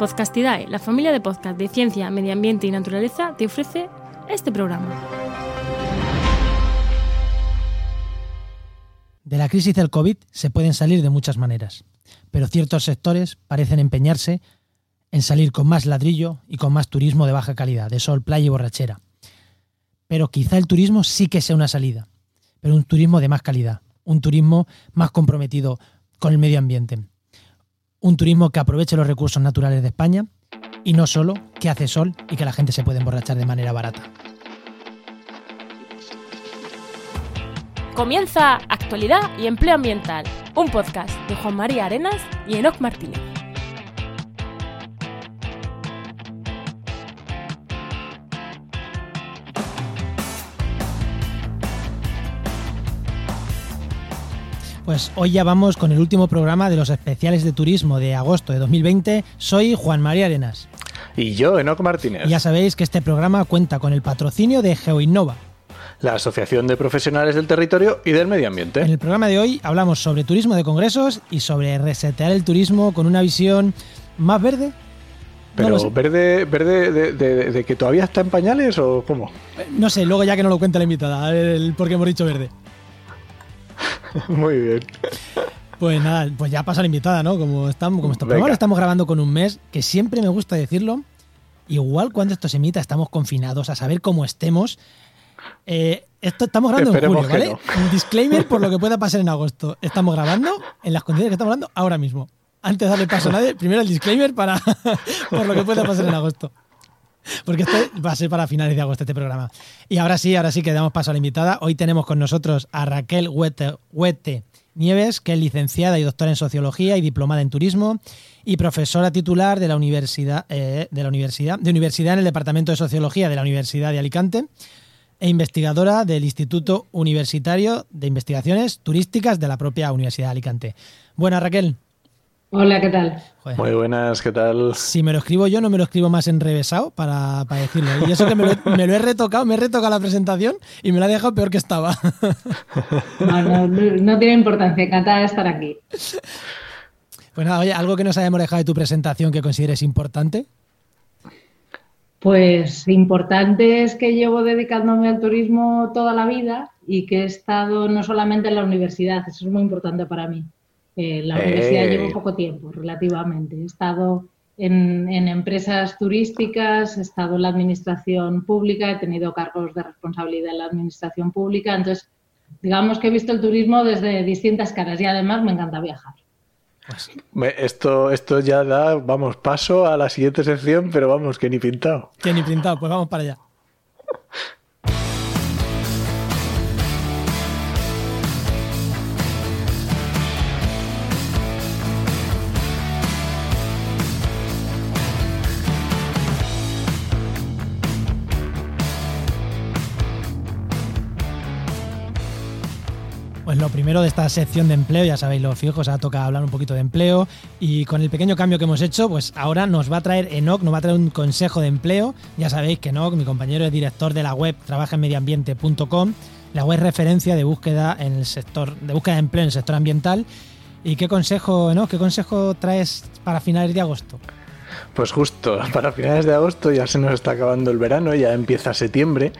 Podcastidae, la familia de podcast de ciencia, medio ambiente y naturaleza, te ofrece este programa. De la crisis del COVID se pueden salir de muchas maneras, pero ciertos sectores parecen empeñarse en salir con más ladrillo y con más turismo de baja calidad, de sol, playa y borrachera. Pero quizá el turismo sí que sea una salida, pero un turismo de más calidad, un turismo más comprometido con el medio ambiente, un turismo que aproveche los recursos naturales de España y no solo que hace sol y que la gente se puede emborrachar de manera barata. Comienza Actualidad y Empleo Ambiental, un podcast de Juan María Arenas y Enoc Martínez. Pues hoy ya vamos con el último programa de los especiales de turismo de agosto de 2020. Soy Juan María Arenas. Y yo, Enoc Martínez. Y ya sabéis que este programa cuenta con el patrocinio de GeoInnova, la Asociación de Profesionales del Territorio y del Medio Ambiente. En el programa de hoy hablamos sobre turismo de congresos y sobre resetear el turismo con una visión más verde. Pero verde, verde de, de, que todavía está en pañales o cómo? No sé, luego ya que no lo cuenta la invitada, el por qué hemos dicho verde. Muy bien. Pues nada, pues ya pasa la invitada, ¿no? Como estamos, como estamos, estamos grabando con un mes, que siempre me gusta decirlo. Igual cuando esto se emita estamos confinados, a saber cómo estemos. Eh, esto estamos grabando en julio, ¿vale? Un disclaimer por lo que pueda pasar en agosto. Estamos grabando en las condiciones que estamos hablando ahora mismo. Antes de darle paso a nadie, primero el disclaimer para por lo que pueda pasar en agosto. Porque este va a ser para finales de agosto este programa. Y ahora sí, ahora sí que damos paso a la invitada. Hoy tenemos con nosotros a Raquel Huete, Nieves, que es licenciada y doctora en Sociología y diplomada en Turismo y profesora titular de la Universidad, eh, de la Universidad, de Universidad en el Departamento de Sociología de la Universidad de Alicante e investigadora del Instituto Universitario de Investigaciones Turísticas de la propia Universidad de Alicante. Buenas, Raquel. Hola, ¿qué tal? Muy buenas, ¿qué tal? Si me lo escribo yo, no me lo escribo más enrevesado para, para decirlo. Y eso que me lo, he retocado, me he retocado la presentación y me la he dejado peor que estaba. No, no, tiene importancia, encantada de estar aquí. Pues nada, oye, ¿algo que nos hayamos dejado de tu presentación que consideres importante? Pues importante es que llevo dedicándome al turismo toda la vida y que he estado no solamente en la universidad, eso es muy importante para mí. Eh, la universidad llevo poco tiempo, relativamente. He estado en, empresas turísticas, he estado en la administración pública, he tenido cargos de responsabilidad en la administración pública, entonces digamos que he visto el turismo desde distintas caras y además me encanta viajar. Pues esto, esto ya da, vamos, paso a la siguiente sección, pero vamos, que ni pintado. Que ni pintado, pues vamos para allá. lo primero de esta sección de empleo, ya sabéis, lo fijo, se ha tocado hablar un poquito de empleo y con el pequeño cambio que hemos hecho, pues ahora nos va a traer Enoch, nos va a traer un consejo de empleo. Ya sabéis que Enoch, mi compañero es director de la web trabajaenmedioambiente.com, la web referencia de búsqueda en el sector, de búsqueda de empleo en el sector ambiental. ¿Y qué consejo, Enoch, qué consejo traes para finales de agosto? Pues justo, para finales de agosto ya se nos está acabando el verano, ya empieza septiembre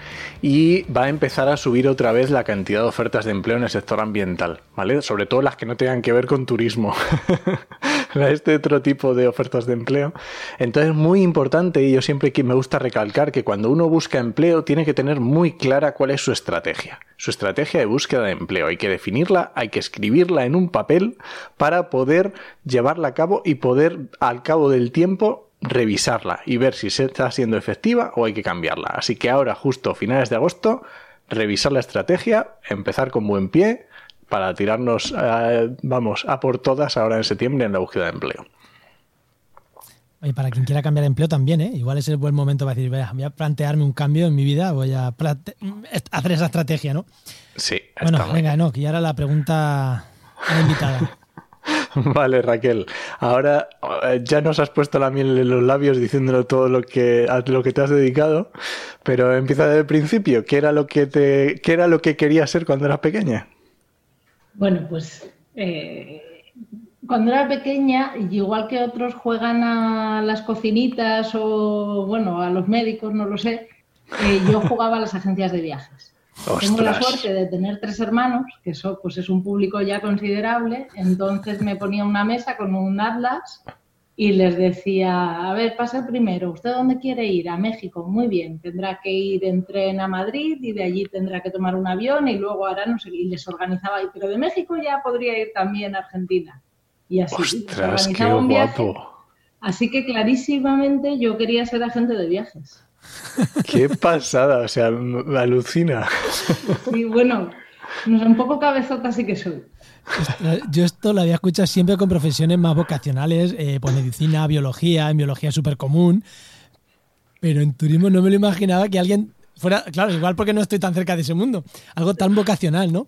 y va a empezar a subir otra vez la cantidad de ofertas de empleo en el sector ambiental, ¿vale? Sobre todo las que no tengan que ver con turismo. este otro tipo de ofertas de empleo. Entonces, muy importante, y yo siempre me gusta recalcar que cuando uno busca empleo tiene que tener muy clara cuál es su estrategia. Su estrategia de búsqueda de empleo. Hay que definirla, hay que escribirla en un papel para poder llevarla a cabo y poder, al cabo del tiempo, revisarla y ver si se está siendo efectiva o hay que cambiarla. Así que ahora, justo finales de agosto, revisar la estrategia, empezar con buen pie para tirarnos, eh, vamos, a por todas ahora en septiembre en la búsqueda de empleo. Y para quien quiera cambiar de empleo también, ¿eh? Igual es el buen momento para decir, voy a plantearme un cambio en mi vida, voy a hacer esa estrategia, ¿no? Sí. Bueno, venga, no, y ahora la pregunta a la invitada. Vale, Raquel. Ahora eh, ya nos has puesto la miel en los labios diciéndolo todo lo que, a lo que te has dedicado, pero empieza desde el principio. ¿Qué era lo que te, qué era lo que querías ser cuando eras pequeña? Bueno, pues eh, cuando era pequeña, igual que otros juegan a las cocinitas o, bueno, a los médicos, no lo sé, eh, yo jugaba a las agencias de viajes. Tengo la suerte de tener tres hermanos, que eso pues es un público ya considerable, entonces me ponía una mesa con un atlas y les decía, a ver, pasa primero, ¿usted dónde quiere ir? A México, muy bien, tendrá que ir en tren a Madrid y de allí tendrá que tomar un avión y luego ahora no sé, y les organizaba, pero de México ya podría ir también a Argentina. Y así Ostras, qué un viaje. Así que clarísimamente yo quería ser agente de viajes. Qué pasada, o sea, me alucina. Sí, bueno, un poco cabezota sí que soy. Yo esto lo había escuchado siempre con profesiones más vocacionales, eh, pues medicina, biología, en biología súper común, pero en turismo no me lo imaginaba que alguien fuera, claro, igual porque no estoy tan cerca de ese mundo, algo tan vocacional, ¿no?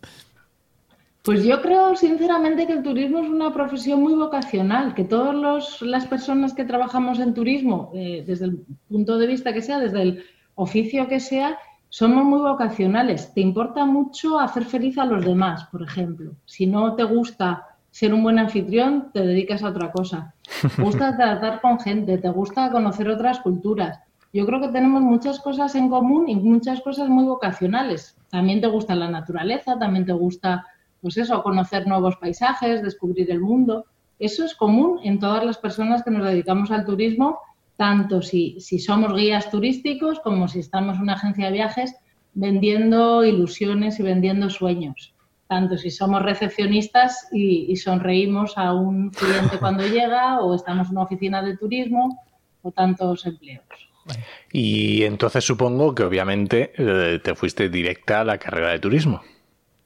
Pues yo creo sinceramente que el turismo es una profesión muy vocacional, que todas las personas que trabajamos en turismo, eh, desde el punto de vista que sea, desde el oficio que sea, somos muy vocacionales. Te importa mucho hacer feliz a los demás, por ejemplo. Si no te gusta ser un buen anfitrión, te dedicas a otra cosa. Te gusta tratar con gente, te gusta conocer otras culturas. Yo creo que tenemos muchas cosas en común y muchas cosas muy vocacionales. También te gusta la naturaleza, también te gusta pues eso, conocer nuevos paisajes, descubrir el mundo. Eso es común en todas las personas que nos dedicamos al turismo, tanto si, si somos guías turísticos como si estamos en una agencia de viajes vendiendo ilusiones y vendiendo sueños. Tanto si somos recepcionistas y, sonreímos a un cliente cuando llega o estamos en una oficina de turismo o tantos empleos. Y entonces supongo que obviamente eh, te fuiste directa a la carrera de turismo.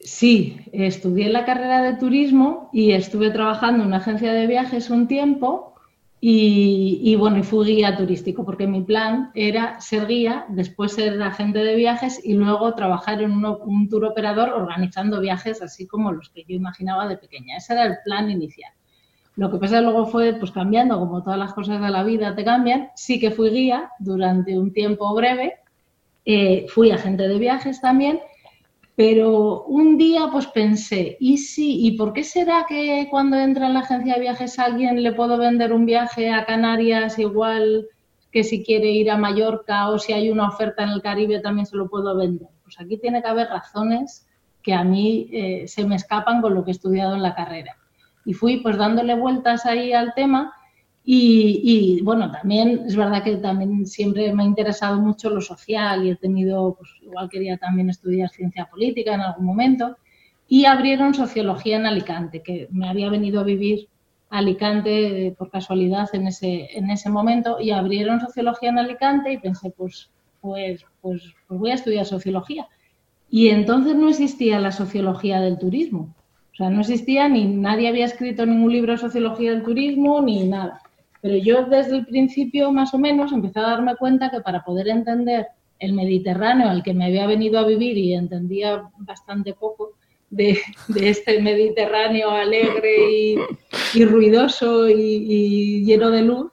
Sí, estudié la carrera de turismo y estuve trabajando en una agencia de viajes un tiempo y, bueno, y fui guía turístico porque mi plan era ser guía, después ser agente de viajes y luego trabajar en un tour operador organizando viajes así como los que yo imaginaba de pequeña. Ese era el plan inicial. Lo que pasa luego fue pues cambiando, como todas las cosas de la vida te cambian. Sí que fui guía durante un tiempo breve, eh, fui agente de viajes también pero un día pues pensé, ¿y sí? ¿Y por qué será que cuando entra en la agencia de viajes alguien le puedo vender un viaje a Canarias igual que si quiere ir a Mallorca o si hay una oferta en el Caribe también se lo puedo vender? Pues aquí tiene que haber razones que a mí eh, se me escapan con lo que he estudiado en la carrera. Y fui pues dándole vueltas ahí al tema y, bueno, también es verdad que también siempre me ha interesado mucho lo social y he tenido, pues igual quería también estudiar ciencia política en algún momento. Y abrieron sociología en Alicante, que me había venido a vivir a Alicante por casualidad en ese, en ese momento. Y abrieron sociología en Alicante y pensé, pues, pues, pues, pues voy a estudiar sociología. Y entonces no existía la sociología del turismo. O sea, no existía ni nadie había escrito ningún libro de sociología del turismo ni nada. Pero yo desde el principio, más o menos, empecé a darme cuenta que para poder entender el Mediterráneo al que me había venido a vivir y entendía bastante poco de, este Mediterráneo alegre y, ruidoso y, lleno de luz,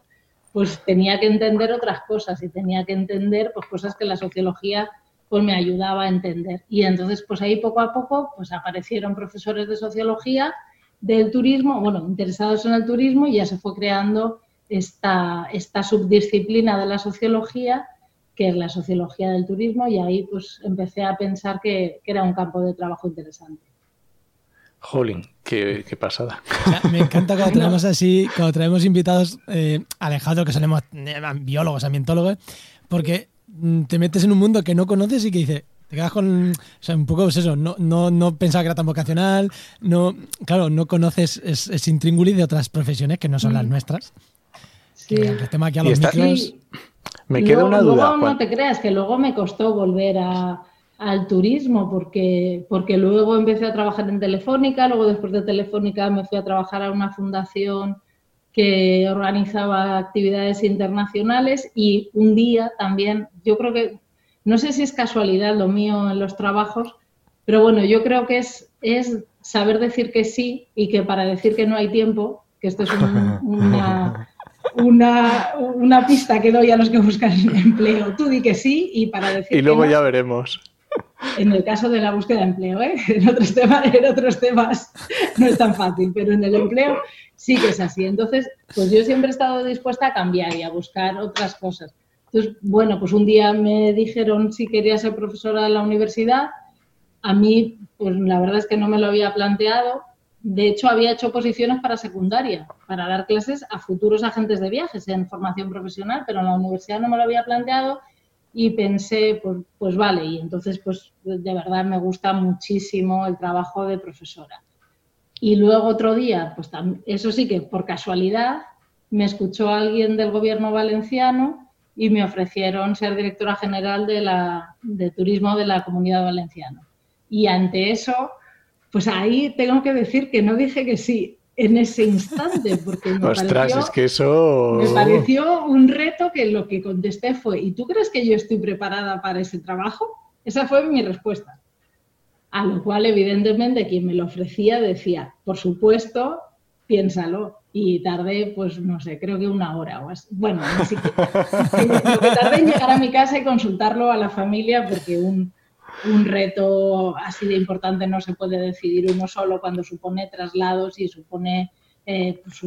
pues tenía que entender otras cosas y tenía que entender pues, cosas que la sociología pues, me ayudaba a entender. Y entonces, pues ahí poco a poco pues, aparecieron profesores de sociología del turismo, bueno, interesados en el turismo y ya se fue creando esta, esta subdisciplina de la sociología, que es la sociología del turismo, y ahí pues empecé a pensar que, era un campo de trabajo interesante. Jolín, qué, pasada. me encanta cuando traemos así, cuando traemos invitados eh, alejados, que solemos eh, biólogos, ambientólogos, porque mm, te metes en un mundo que no conoces y que dices, te quedas con, o sea, un poco pues eso, no, no, no pensaba que era tan vocacional, no, claro, no conoces ese intríngulis de otras profesiones que no son las mm. El tema aquí a los micros... Me queda una duda. Luego, no te creas que luego me costó volver al turismo porque, porque luego empecé a trabajar en Telefónica, luego después de Telefónica me fui a trabajar a una fundación que organizaba actividades internacionales y un día también, yo creo que, no sé si es casualidad lo mío en los trabajos, pero bueno, yo creo que es, es saber decir que sí y que para decir que no hay tiempo, que esto es una, una, una, pista que doy a los que buscan empleo. Tú di que sí y para decir. Y luego ya veremos. en el caso de la búsqueda de empleo, ¿eh? en, otros temas, en otros temas no es tan fácil, pero en el empleo sí que es así. Entonces, pues yo siempre he estado dispuesta a cambiar y a buscar otras cosas. Entonces, bueno, pues un día me dijeron si quería ser profesora de la universidad. A mí, pues la verdad es que no me lo había planteado. De hecho, había hecho posiciones para secundaria, para dar clases a futuros agentes de viajes en formación profesional, pero en la universidad no me lo había planteado y pensé, pues, pues vale, y entonces pues de verdad me gusta muchísimo el trabajo de profesora. Y luego otro día, pues eso sí que por casualidad me escuchó alguien del gobierno valenciano y me ofrecieron ser directora general de, turismo de la comunidad valenciana. Y ante eso, pues ahí tengo que decir que no dije que sí, en ese instante, porque me, pareció, es que eso... me pareció un reto que lo que contesté fue, ¿y tú crees que yo estoy preparada para ese trabajo? Esa fue mi respuesta. A lo cual, evidentemente, quien me lo ofrecía decía, por supuesto, piénsalo. Y tardé, pues no sé, creo que una hora o así. Bueno, así que, lo que tardé en llegar a mi casa y consultarlo a la familia, porque un, un reto así de importante no se puede decidir uno solo cuando supone traslados y supone eh, pues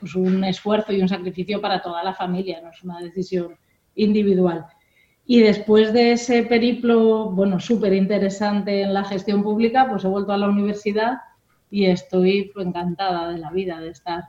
pues un, esfuerzo y un sacrificio para toda la familia, no es una decisión individual. Y después de ese periplo, bueno, súper interesante en la gestión pública, pues he vuelto a la universidad y estoy encantada de la vida, de estar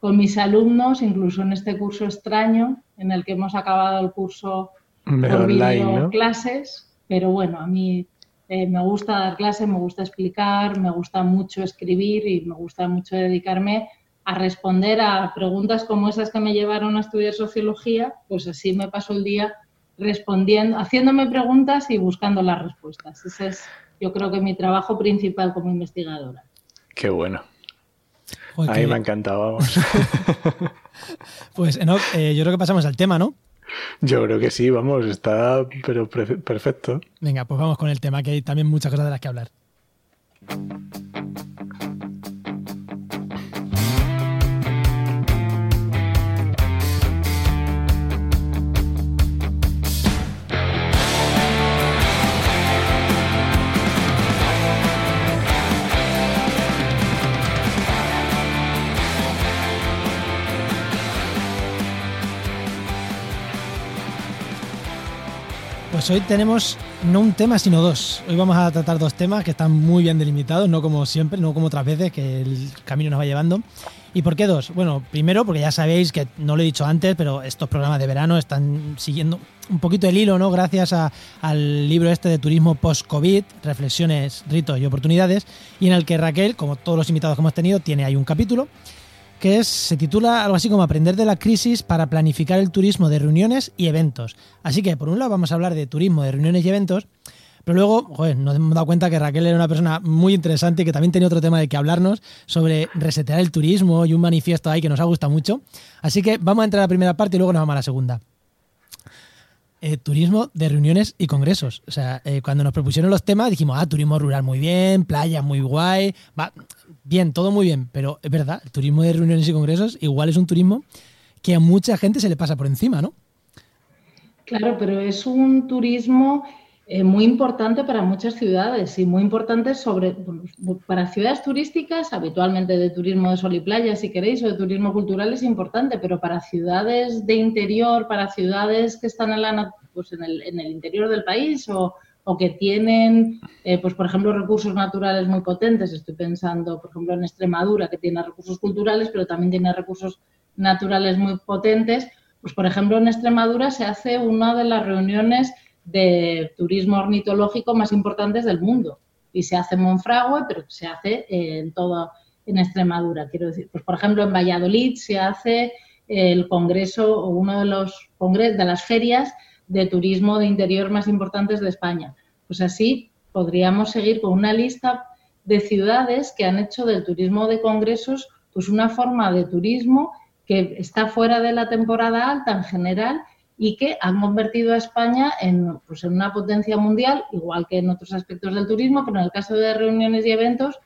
con mis alumnos, incluso en este curso extraño en el que hemos acabado el curso por video clases pero bueno, a mí eh, me gusta dar clases, me gusta explicar, me gusta mucho escribir y me gusta mucho dedicarme a responder a preguntas como esas que me llevaron a estudiar sociología, pues así me paso el día respondiendo, haciéndome preguntas y buscando las respuestas. Ese es, yo creo que mi trabajo principal como investigadora. Qué bueno. A mí me ha encantado, pues, Enoch, eh, yo creo que pasamos al tema, ¿no? Yo creo que sí, vamos, está pero perfecto. Venga, pues vamos con el tema, que hay también muchas cosas de las que hablar. Pues hoy tenemos no un tema, sino dos. Hoy vamos a tratar dos temas que están muy bien delimitados, no como siempre, no como otras veces que el camino nos va llevando. ¿Y por qué dos? Bueno, primero porque ya sabéis que no lo he dicho antes, pero estos programas de verano están siguiendo un poquito el hilo, ¿no? Gracias al libro este de turismo post-COVID, reflexiones, ritos y oportunidades, y en el que Raquel, como todos los invitados que hemos tenido, tiene ahí un capítulo que es, se titula algo así como Aprender de la crisis para planificar el turismo de reuniones y eventos. Así que, por un lado, vamos a hablar de turismo de reuniones y eventos, pero luego, joder, nos hemos dado cuenta que Raquel era una persona muy interesante y que también tenía otro tema de que hablarnos sobre resetear el turismo y un manifiesto ahí que nos ha gustado mucho. Así que vamos a entrar a la primera parte y luego nos vamos a la segunda. Eh, turismo de reuniones y congresos. O sea, eh, cuando nos propusieron los temas dijimos, ah, turismo rural muy bien, playa muy guay, va, bien, todo muy bien, pero es verdad, el turismo de reuniones y congresos igual es un turismo que a mucha gente se le pasa por encima, ¿no? Claro, pero es un turismo eh, muy importante para muchas ciudades y muy importante sobre para ciudades turísticas, habitualmente de turismo de sol y playa, si queréis, o de turismo cultural es importante, pero para ciudades de interior, para ciudades que están en, la, pues en, el, interior del país o, o que tienen, eh, pues por ejemplo, recursos naturales muy potentes. Estoy pensando, por ejemplo, en Extremadura, que tiene recursos culturales, pero también tiene recursos naturales muy potentes. Pues por ejemplo, en Extremadura se hace una de las reuniones de turismo ornitológico más importantes del mundo. Y se hace en Monfragüe, pero se hace en todo, en Extremadura. Quiero decir, pues por ejemplo, en Valladolid se hace el congreso o uno de los congresos de las ferias de turismo de interior más importantes de España. Pues así podríamos seguir con una lista de ciudades que han hecho del turismo de congresos pues una forma de turismo que está fuera de la temporada alta en general y que han convertido a España en, pues, en una potencia mundial, igual que en otros aspectos del turismo, pero en el caso de reuniones y eventos,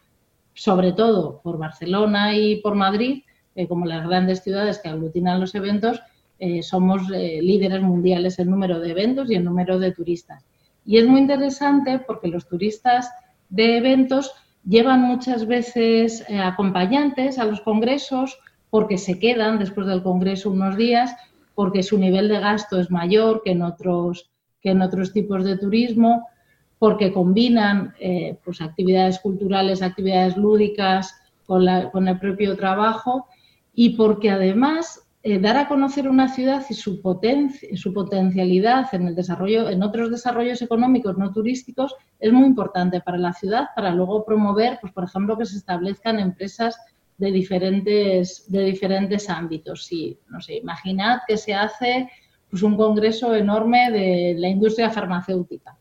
sobre todo por Barcelona y por Madrid, eh, como las grandes ciudades que aglutinan los eventos, eh, somos eh, líderes mundiales en número de eventos y en número de turistas. Y es muy interesante porque los turistas de eventos llevan muchas veces acompañantes a los congresos porque se quedan después del congreso unos días, porque su nivel de gasto es mayor que en otros, que en otros tipos de turismo, porque combinan eh, pues actividades culturales, actividades lúdicas con, con el propio trabajo y porque además eh, dar a conocer una ciudad y su, su potencialidad en el desarrollo, en otros desarrollos económicos no turísticos, es muy importante para la ciudad para luego promover, pues, por ejemplo, que se establezcan empresas de diferentes, de diferentes ámbitos. Si, no sé, imaginad que se hace pues, un congreso enorme de la industria farmacéutica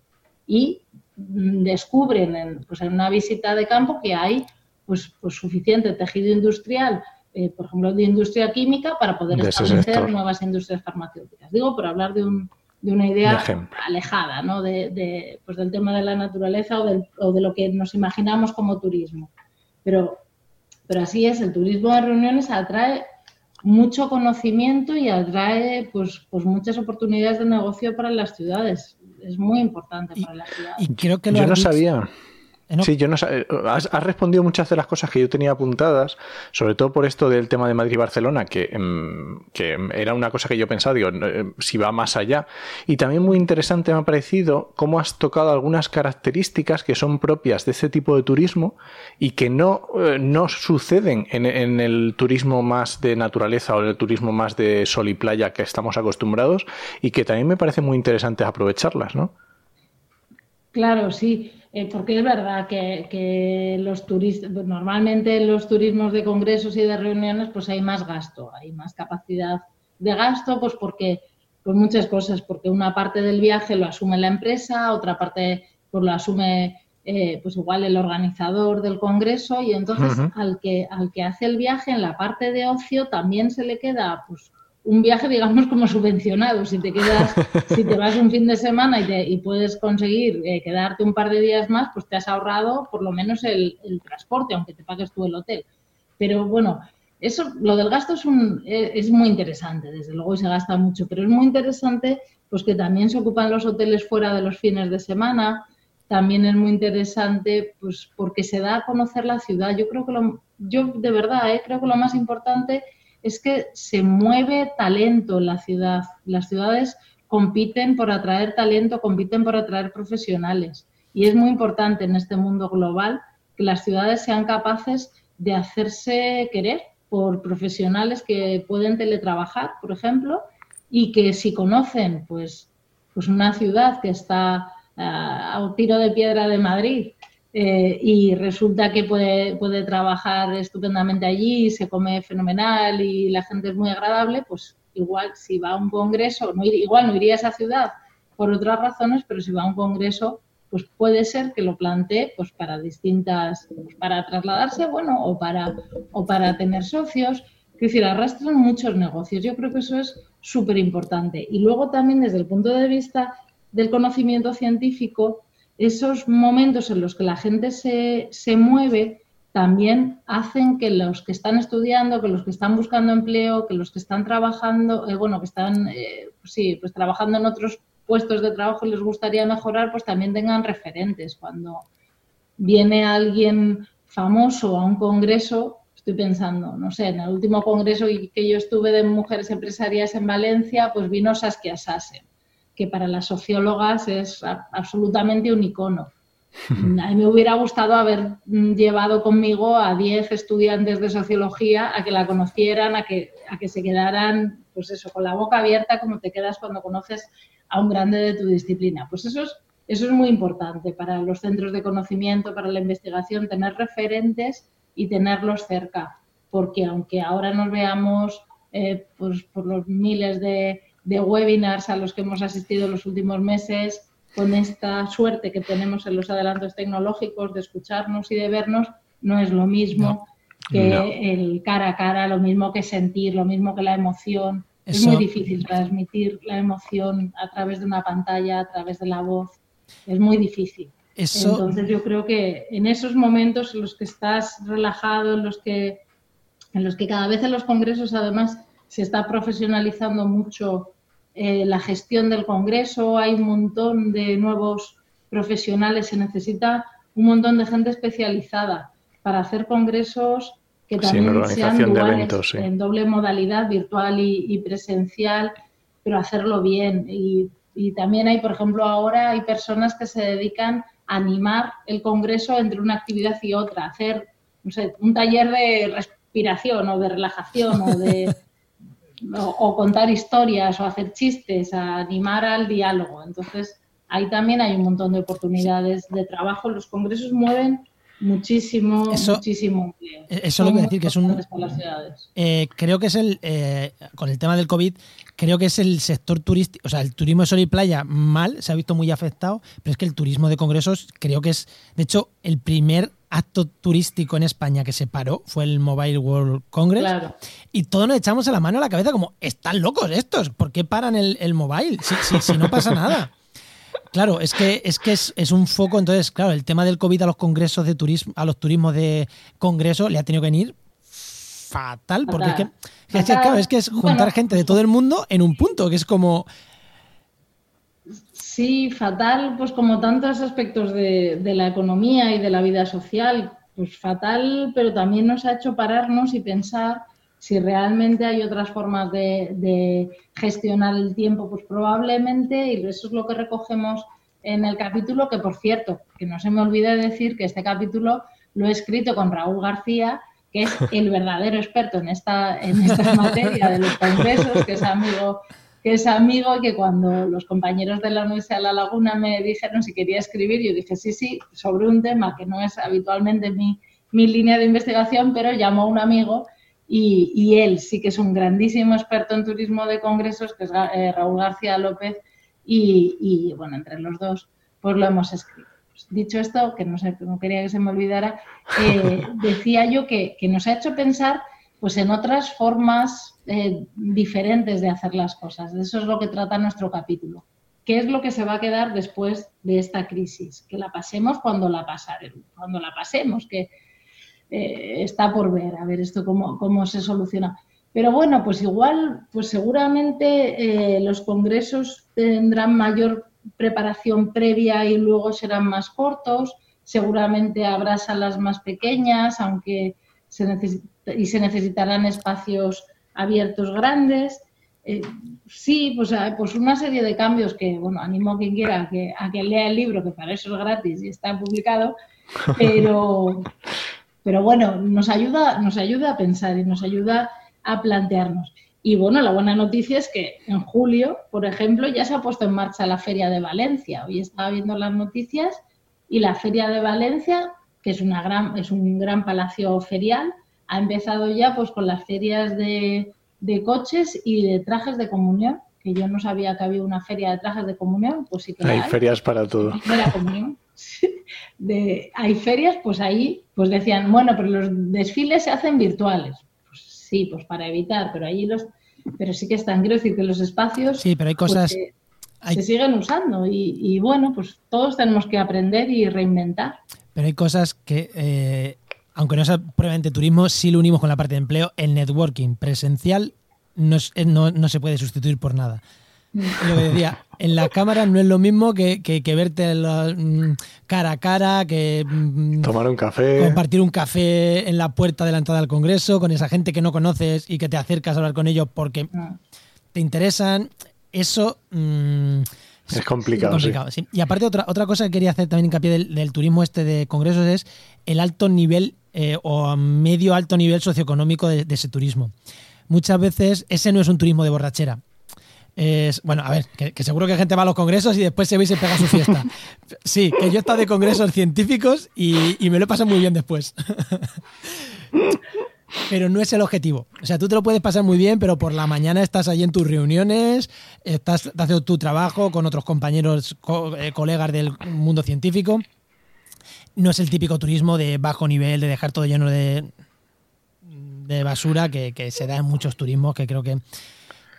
y mm, descubren en, pues, en una visita de campo que hay pues, pues suficiente tejido industrial eh, por ejemplo, de industria química para poder establecer nuevas industrias farmacéuticas. Digo, por hablar de, un, de una idea alejada ¿no? de, pues del tema de la naturaleza o, o, de lo que nos imaginamos como turismo. Pero, pero así es, el turismo de reuniones atrae mucho conocimiento y atrae pues, pues muchas oportunidades de negocio para las ciudades. Es muy importante para las ciudades. Y creo que Yo no sabía. Sí, yo no sé. Has, respondido muchas de las cosas que yo tenía apuntadas, sobre todo por esto del tema de Madrid y Barcelona, que, em, que era una cosa que yo pensaba, digo, em, si va más allá. Y también muy interesante me ha parecido cómo has tocado algunas características que son propias de este tipo de turismo y que no, eh, no suceden en, en el turismo más de naturaleza o en el turismo más de sol y playa que estamos acostumbrados y que también me parece muy interesante aprovecharlas, ¿no? Claro, sí. Eh, porque es verdad que, los turistas, normalmente en los turismos de congresos y de reuniones, pues hay más gasto, hay más capacidad de gasto, pues porque, pues muchas cosas, porque una parte del viaje lo asume la empresa, otra parte pues lo asume eh, pues igual el organizador del congreso y entonces al que al que hace el viaje en la parte de ocio también se le queda pues un viaje, digamos, como subvencionado. Si te quedas, si te vas un fin de semana y, te, y puedes conseguir eh, quedarte un par de días más, pues te has ahorrado por lo menos el, transporte, aunque te pagues tú el hotel. Pero bueno, eso, lo del gasto es, un, e, es muy interesante, desde luego, y se gasta mucho, pero es muy interesante pues que también se ocupan los hoteles fuera de los fines de semana. También es muy interesante, pues, porque se da a conocer la ciudad. Yo creo que lo, yo de verdad, eh, creo que lo más importante es que se mueve talento en la ciudad. Las ciudades compiten por atraer talento, compiten por atraer profesionales. Y es muy importante en este mundo global que las ciudades sean capaces de hacerse querer por profesionales que pueden teletrabajar, por ejemplo, y que si conocen pues, pues una ciudad que está a un tiro de piedra de Madrid eh, y resulta que puede, trabajar estupendamente allí, se come fenomenal y la gente es muy agradable, pues igual si va a un congreso, no, igual no iría a esa ciudad por otras razones, pero si va a un congreso, pues puede ser que lo plantee pues para distintas, pues para trasladarse, bueno, o para, o para tener socios. Es decir, arrastran muchos negocios. Yo creo que eso es súper importante. Y luego también desde el punto de vista del conocimiento científico, esos momentos en los que la gente se, se mueve también hacen que los que están estudiando, que los que están buscando empleo, que los que están trabajando, eh, bueno, que están, eh, pues sí, pues trabajando en otros puestos de trabajo les gustaría mejorar, pues también tengan referentes. Cuando viene alguien famoso a un congreso, estoy pensando, no sé, en el último congreso que yo estuve de mujeres empresarias en Valencia, pues vino Saskia Sassen que para las sociólogas es absolutamente un icono. A mí me hubiera gustado haber llevado conmigo a 10 estudiantes de sociología a que la conocieran, a que, a que se quedaran, pues eso, con la boca abierta como te quedas cuando conoces a un grande de tu disciplina. Pues eso es, eso es muy importante para los centros de conocimiento, para la investigación, tener referentes y tenerlos cerca, porque aunque ahora nos veamos eh, pues, por los miles de de webinars a los que hemos asistido los últimos meses, con esta suerte que tenemos en los adelantos tecnológicos de escucharnos y de vernos, no es lo mismo que el cara a cara, lo mismo que sentir, lo mismo que la emoción. Es muy difícil transmitir la emoción a través de una pantalla, a través de la voz. Es muy difícil. Entonces yo creo que en esos momentos en los que estás relajado, en los que, en los que cada vez en los congresos además se está profesionalizando mucho eh, la gestión del Congreso, hay un montón de nuevos profesionales, se necesita un montón de gente especializada para hacer congresos que también sean duales, en doble modalidad, virtual y, presencial, pero hacerlo bien. Y, y, también hay, por ejemplo, ahora hay personas que se dedican a animar el congreso entre una actividad y otra, hacer no sé, un taller de respiración o de relajación o de o, contar historias o hacer chistes, a animar al diálogo. Entonces, ahí también hay un montón de oportunidades de trabajo. Los congresos mueven muchísimo, muchísimo e-, Eso lo que decir que es un. Eh, creo que es el. Eh, con el tema del COVID, creo que es el sector turístico. O sea, el turismo de sol y playa mal, se ha visto muy afectado, pero es que el turismo de congresos creo que es. De hecho, el primer acto turístico en España que se paró fue el Mobile World Congress. Y todos nos echamos a la mano a la cabeza como, están locos estos, ¿por qué paran el, el mobile? Si, no pasa nada. Claro, es que es que es, un foco, entonces, claro, el tema del COVID a los congresos de turismo, a los turismos de congreso le ha tenido que venir fatal, porque es que, es, claro, es que es juntar gente de todo el mundo en un punto, que es como Sí, fatal, pues como tantos aspectos de, la economía y de la vida social, pues fatal, pero también nos ha hecho pararnos y pensar si realmente hay otras formas de, gestionar el tiempo, pues probablemente, y eso es lo que recogemos en el capítulo, que por cierto, que no se me olvide decir que este capítulo lo he escrito con Raúl García, que es el verdadero experto en esta, en esta materia de los congresos, que es amigo que es amigo y que cuando los compañeros de la Universidad de La Laguna me dijeron si quería escribir, yo dije sí, sí, sobre un tema que no es habitualmente mi, mi línea de investigación, pero llamó a un amigo y, y, él sí que es un grandísimo experto en turismo de congresos, que es eh, Raúl García López, y, y, bueno, entre los dos, pues lo hemos escrito. Pues dicho esto, que no, sé, no quería que se me olvidara, eh, decía yo que, que nos ha hecho pensar pues en otras formas eh, diferentes de hacer las cosas. Eso es lo que trata nuestro capítulo. ¿Qué es lo que se va a quedar después de esta crisis? Que la pasemos cuando la pasaremos, cuando la pasemos, que eh, está por ver, a ver esto cómo, cómo se soluciona. Pero bueno, pues igual, pues seguramente eh, los congresos tendrán mayor preparación previa y luego serán más cortos. Seguramente habrá salas más pequeñas, aunque se y se necesitarán espacios abiertos grandes. Eh, sí, pues, pues una serie de cambios que, bueno, animo a quien quiera que, a que lea el libro, que para eso es gratis y está publicado, pero, pero bueno, nos ayuda, nos ayuda a pensar y nos ayuda a plantearnos. Y bueno, la buena noticia es que en julio, por ejemplo, ya se ha puesto en marcha la Feria de Valencia. Hoy estaba viendo las noticias y la Feria de Valencia, que es, una gran, es un gran palacio ferial, ha empezado ya pues con las ferias de, coches y de trajes de comunión, que yo no sabía que había una feria de trajes de comunión, pues sí que hay. ferias para todo. De, hay ferias, pues ahí pues decían, bueno, pero los desfiles se hacen virtuales. Pues sí, pues para evitar, pero allí los, pero sí que están, quiero decir que los espacios sí, pero hay pues, cosas se, siguen usando y, bueno, pues todos tenemos que aprender y reinventar. Pero hay cosas que eh, aunque no sea puramente turismo, sí lo unimos con la parte de empleo. El networking presencial no, no, se puede sustituir por nada. Lo que decía, en la cámara no es lo mismo que, que, verte mm, cara a cara, que mm, tomar un café, compartir un café en la puerta de la entrada al Congreso con esa gente que no conoces y que te acercas a hablar con ellos porque ah. te interesan. Eso mm, es complicado. sí. Y aparte, otra, otra cosa que quería hacer también hincapié del, del turismo este de congresos es el alto nivel eh, o a medio alto nivel socioeconómico de, ese turismo. Muchas veces ese no es un turismo de borrachera. Es, bueno, a ver, que, seguro que gente va a los congresos y después se ve y se pega su fiesta. Sí, que yo he estado de congresos científicos y, me lo he pasado muy bien después. pero no es el objetivo. O sea, tú te lo puedes pasar muy bien, pero por la mañana estás ahí en tus reuniones, estás haciendo tu trabajo con otros compañeros, eh, colegas del mundo científico no es el típico turismo de bajo nivel, de dejar todo lleno de, de basura que, se da en muchos turismos, que creo que,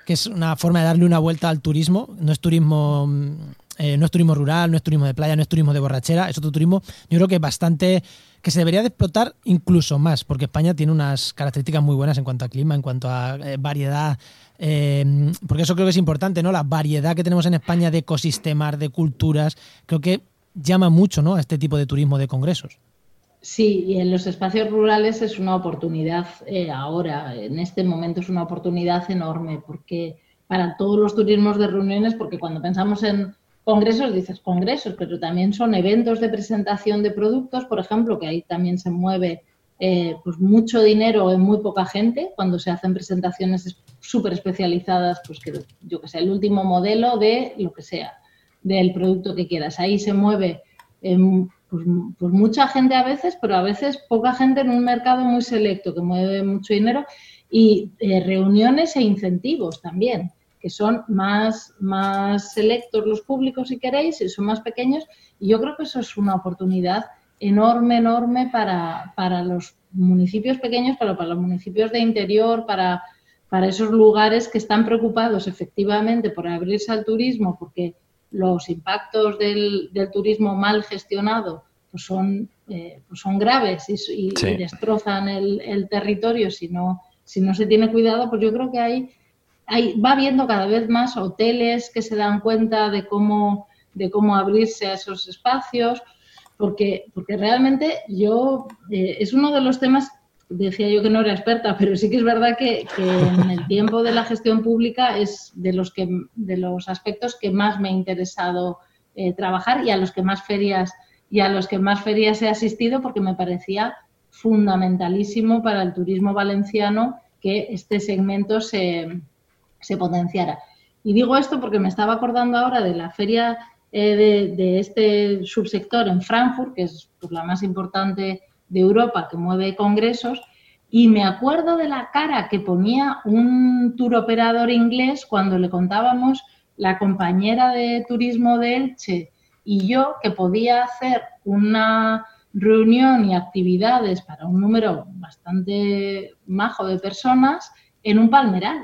es una forma de darle una vuelta al turismo. No es turismo mm, eh, no es turismo rural, no es turismo de playa, no es turismo de borrachera, es otro turismo, yo creo que bastante que se debería de explotar incluso más, porque España tiene unas características muy buenas en cuanto a clima, en cuanto a eh, variedad, eh, porque eso creo que es importante, ¿no? La variedad que tenemos en España de ecosistemas, de culturas, creo que llama mucho, ¿no? A este tipo de turismo de congresos. Sí, y en los espacios rurales es una oportunidad ahora, en este momento es una oportunidad enorme, porque para todos los turismos de reuniones, porque cuando pensamos en congresos, dices congresos, pero también son eventos de presentación de productos, por ejemplo, que ahí también se mueve eh, pues mucho dinero en muy poca gente, cuando se hacen presentaciones súper especializadas, pues que yo que sé, el último modelo de lo que sea, del producto que quieras. Ahí se mueve pues, pues, mucha gente a veces, pero a veces poca gente en un mercado muy selecto que mueve mucho dinero y eh, reuniones e incentivos también que son más, más selectos los públicos, si queréis, y son más pequeños. Y yo creo que eso es una oportunidad enorme, enorme para, para los municipios pequeños, pero para los municipios de interior, para, para esos lugares que están preocupados efectivamente por abrirse al turismo, porque los impactos del, del turismo mal gestionado pues son, eh, pues son graves y, destrozan el, el, territorio. Si no, si no se tiene cuidado, pues yo creo que hay va habiendo cada vez más hoteles que se dan cuenta de cómo, de cómo abrirse a esos espacios, porque, porque realmente yo, eh, es uno de los temas, decía yo que no era experta, pero sí que es verdad que, en el tiempo de la gestión pública es de los, que, de los aspectos que más me ha interesado eh, trabajar y a los que más ferias y a los que más ferias he asistido porque me parecía fundamentalísimo para el turismo valenciano que este segmento se, se potenciara. Y digo esto porque me estaba acordando ahora de la feria eh, de, este subsector en Frankfurt, que es pues, la más importante de Europa, que mueve congresos, y me acuerdo de la cara que ponía un tour operador inglés cuando le contábamos la compañera de turismo de Elche y yo que podía hacer una reunión y actividades para un número bastante majo de personas en un palmeral.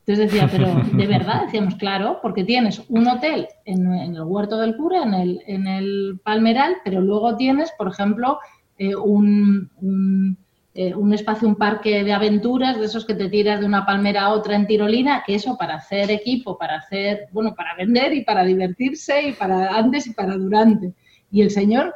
Entonces decía, pero de verdad, decíamos, claro, porque tienes un hotel en, el Huerto del Cura, en el, en el Palmeral, pero luego tienes, por ejemplo, eh, un, eh, un, espacio, un parque de aventuras, de esos que te tiras de una palmera a otra en tirolina, que eso para hacer equipo, para hacer, bueno, para vender y para divertirse y para antes y para durante. Y el señor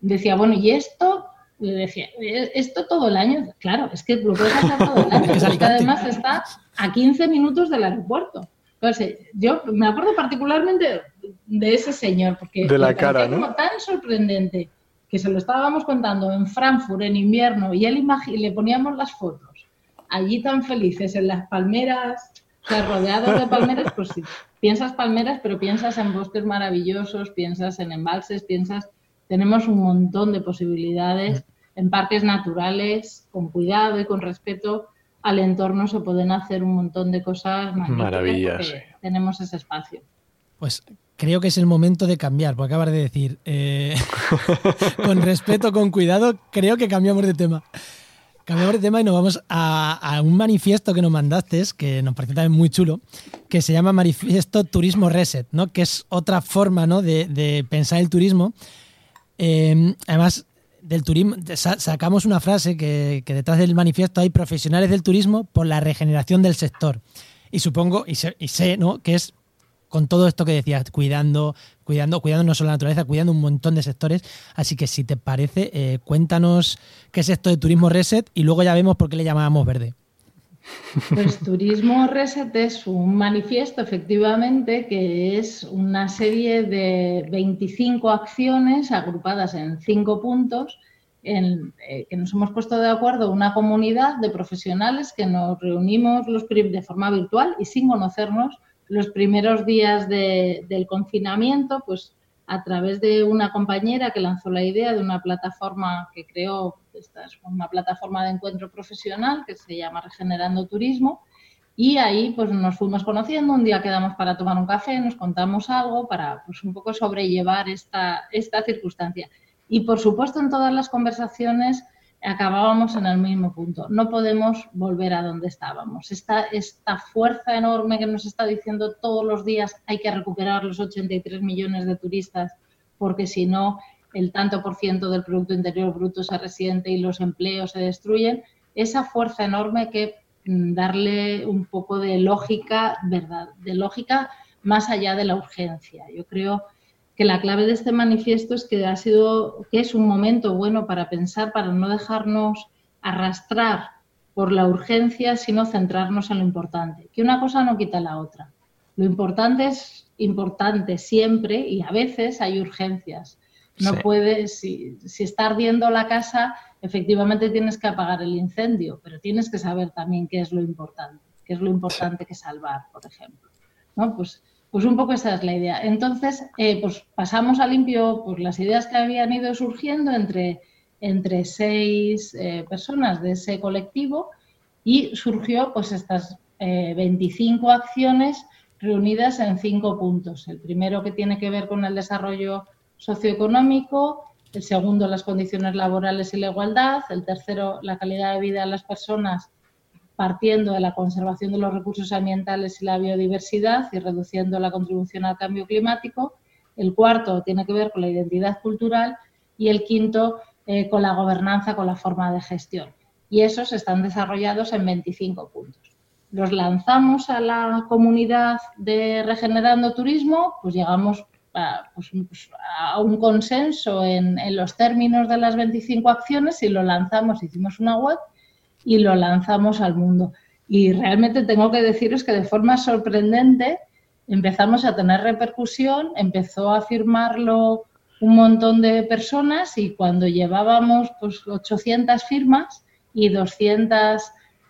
decía, bueno, ¿y esto? Le decía, ¿E-, esto todo el año, claro, es que lo puedes hacer todo el año, porque además está a 15 minutos del aeropuerto. Entonces, yo me acuerdo particularmente de ese señor, porque de la cara, ¿no? como tan sorprendente que se lo estábamos contando en Frankfurt en invierno y él le poníamos las fotos allí tan felices en las palmeras, o sea, rodeados de palmeras, pues sí, piensas palmeras, pero piensas en bosques maravillosos, piensas en embalses, piensas, tenemos un montón de posibilidades en parques naturales, con cuidado y con respeto al entorno se pueden hacer un montón de cosas maravillas. Tenemos ese espacio. Pues creo que es el momento de cambiar, porque acabas de decir, eh, con respeto, con cuidado, creo que cambiamos de tema. Cambiamos de tema y nos vamos a, un manifiesto que nos mandaste, que nos parece también muy chulo, que se llama Manifiesto Turismo Reset, ¿no? que es otra forma ¿no? de, pensar el turismo. Eh, además, del turismo, sacamos una frase que, detrás del manifiesto hay profesionales del turismo por la regeneración del sector. Y supongo, y sé, y sé ¿no? que es con todo esto que decías, cuidando, cuidando, cuidando no solo la naturaleza, cuidando un montón de sectores. Así que si te parece, eh, cuéntanos qué es esto de turismo reset y luego ya vemos por qué le llamábamos verde. Pues Turismo Reset es un manifiesto, efectivamente, que es una serie de 25 acciones agrupadas en cinco puntos, en eh, que nos hemos puesto de acuerdo una comunidad de profesionales que nos reunimos los, de forma virtual y sin conocernos los primeros días del confinamiento, pues a través de una compañera que lanzó la idea de una plataforma que creó, esta es una plataforma de encuentro profesional que se llama Regenerando Turismo, y ahí pues nos fuimos conociendo, un día quedamos para tomar un café, nos contamos algo para pues un poco sobrellevar esta, esta circunstancia. Y por supuesto en todas las conversaciones acabábamos en el mismo punto. No podemos volver a donde estábamos. Esta, fuerza enorme que nos está diciendo todos los días hay que recuperar los 83 millones de turistas porque si no el tanto por ciento del Producto Interior Bruto se resiente y los empleos se destruyen, esa fuerza enorme que mm, darle un poco de lógica, ¿verdad? De lógica más allá de la urgencia. Yo creo que la clave de este manifiesto es que ha sido, que es un momento bueno para pensar, para no dejarnos arrastrar por la urgencia, sino centrarnos en lo importante. Que una cosa no quita la otra. Lo importante es importante siempre y a veces hay urgencias. No puedes, si, si está ardiendo la casa, efectivamente tienes que apagar el incendio, pero tienes que saber también qué es lo importante, qué es lo importante que salvar, por ejemplo. ¿no? Pues pues un poco esa es la idea. Entonces, eh, pues pasamos a limpio pues, las ideas que habían ido surgiendo entre, entre seis eh, personas de ese colectivo y surgió pues estas 25 eh, acciones reunidas en cinco puntos. El primero que tiene que ver con el desarrollo socioeconómico, el segundo las condiciones laborales y la igualdad, el tercero la calidad de vida de las personas partiendo de la conservación de los recursos ambientales y la biodiversidad y reduciendo la contribución al cambio climático. El cuarto tiene que ver con la identidad cultural y el quinto eh, con la gobernanza, con la forma de gestión. Y esos están desarrollados en 25 puntos. Los lanzamos a la comunidad de Regenerando Turismo, pues llegamos a, pues, pues, un consenso en, en los términos de las 25 acciones y lo lanzamos, hicimos una web y lo lanzamos al mundo. Y realmente tengo que deciros que de forma sorprendente empezamos a tener repercusión, empezó a firmarlo un montón de personas y cuando llevábamos pues 800 firmas y 200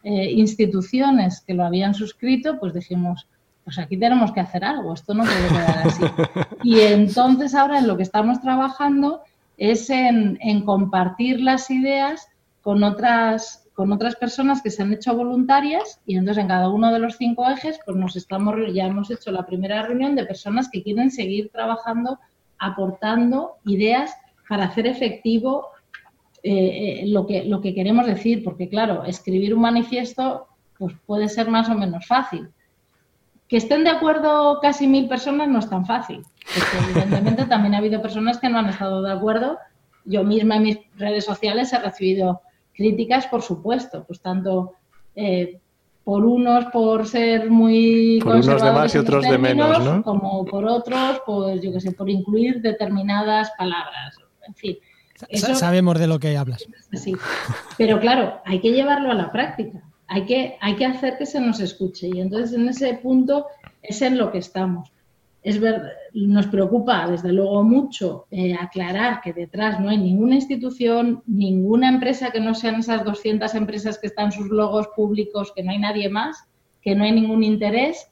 eh, instituciones que lo habían suscrito, pues dijimos, pues aquí tenemos que hacer algo, esto no puede quedar así. Y entonces ahora en lo que estamos trabajando es en, en compartir las ideas con otras con otras personas que se han hecho voluntarias y entonces en cada uno de los cinco ejes pues nos estamos ya hemos hecho la primera reunión de personas que quieren seguir trabajando aportando ideas para hacer efectivo eh, eh, lo, que, lo que queremos decir, porque claro, escribir un manifiesto pues puede ser más o menos fácil. Que estén de acuerdo casi mil personas no es tan fácil, evidentemente también ha habido personas que no han estado de acuerdo. Yo misma en mis redes sociales he recibido Críticas, por supuesto, pues tanto eh, por unos por ser muy por unos de más y otros de menos, ¿no? Como por otros, pues yo qué sé, por incluir determinadas palabras. En fin. Sabemos de lo que hablas. Sí. Pero claro, hay que llevarlo a la práctica. Hay que, hay que hacer que se nos escuche. Y entonces en ese punto es en lo que estamos es ver, nos preocupa desde luego mucho eh, aclarar que detrás no hay ninguna institución, ninguna empresa que no sean esas 200 empresas que están sus logos públicos, que no hay nadie más, que no hay ningún interés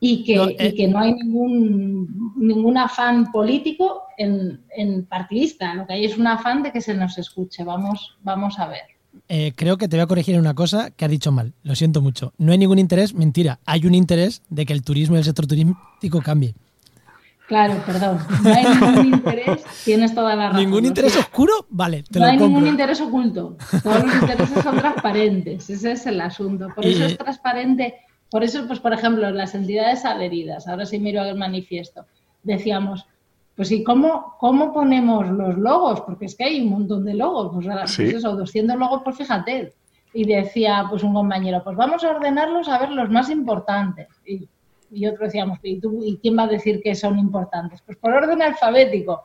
y que no, eh, que no hay ningún, ningún afán político en, en, partidista. Lo que hay es un afán de que se nos escuche. Vamos, vamos a ver. Eh, creo que te voy a corregir en una cosa que has dicho mal. Lo siento mucho. No hay ningún interés, mentira. Hay un interés de que el turismo y el sector turístico cambie. Claro, perdón. No hay ningún interés, tienes toda la razón. ¿Ningún interés oscuro? Vale, te No hay ningún interés oculto. Todos los intereses son transparentes. Ese es el asunto. Por eso es transparente. Por eso, pues, por ejemplo, las entidades adheridas, ahora sí miro el manifiesto, decíamos, pues ¿y cómo, cómo ponemos los logos? Porque es que hay un montón de logos, pues, pues eso, 200 logos, pues fíjate. Y decía pues un compañero, pues vamos a ordenarlos a ver los más importantes. Y, otro decíamos, ¿y, tú, ¿y quién va a decir que son importantes? Pues por orden alfabético.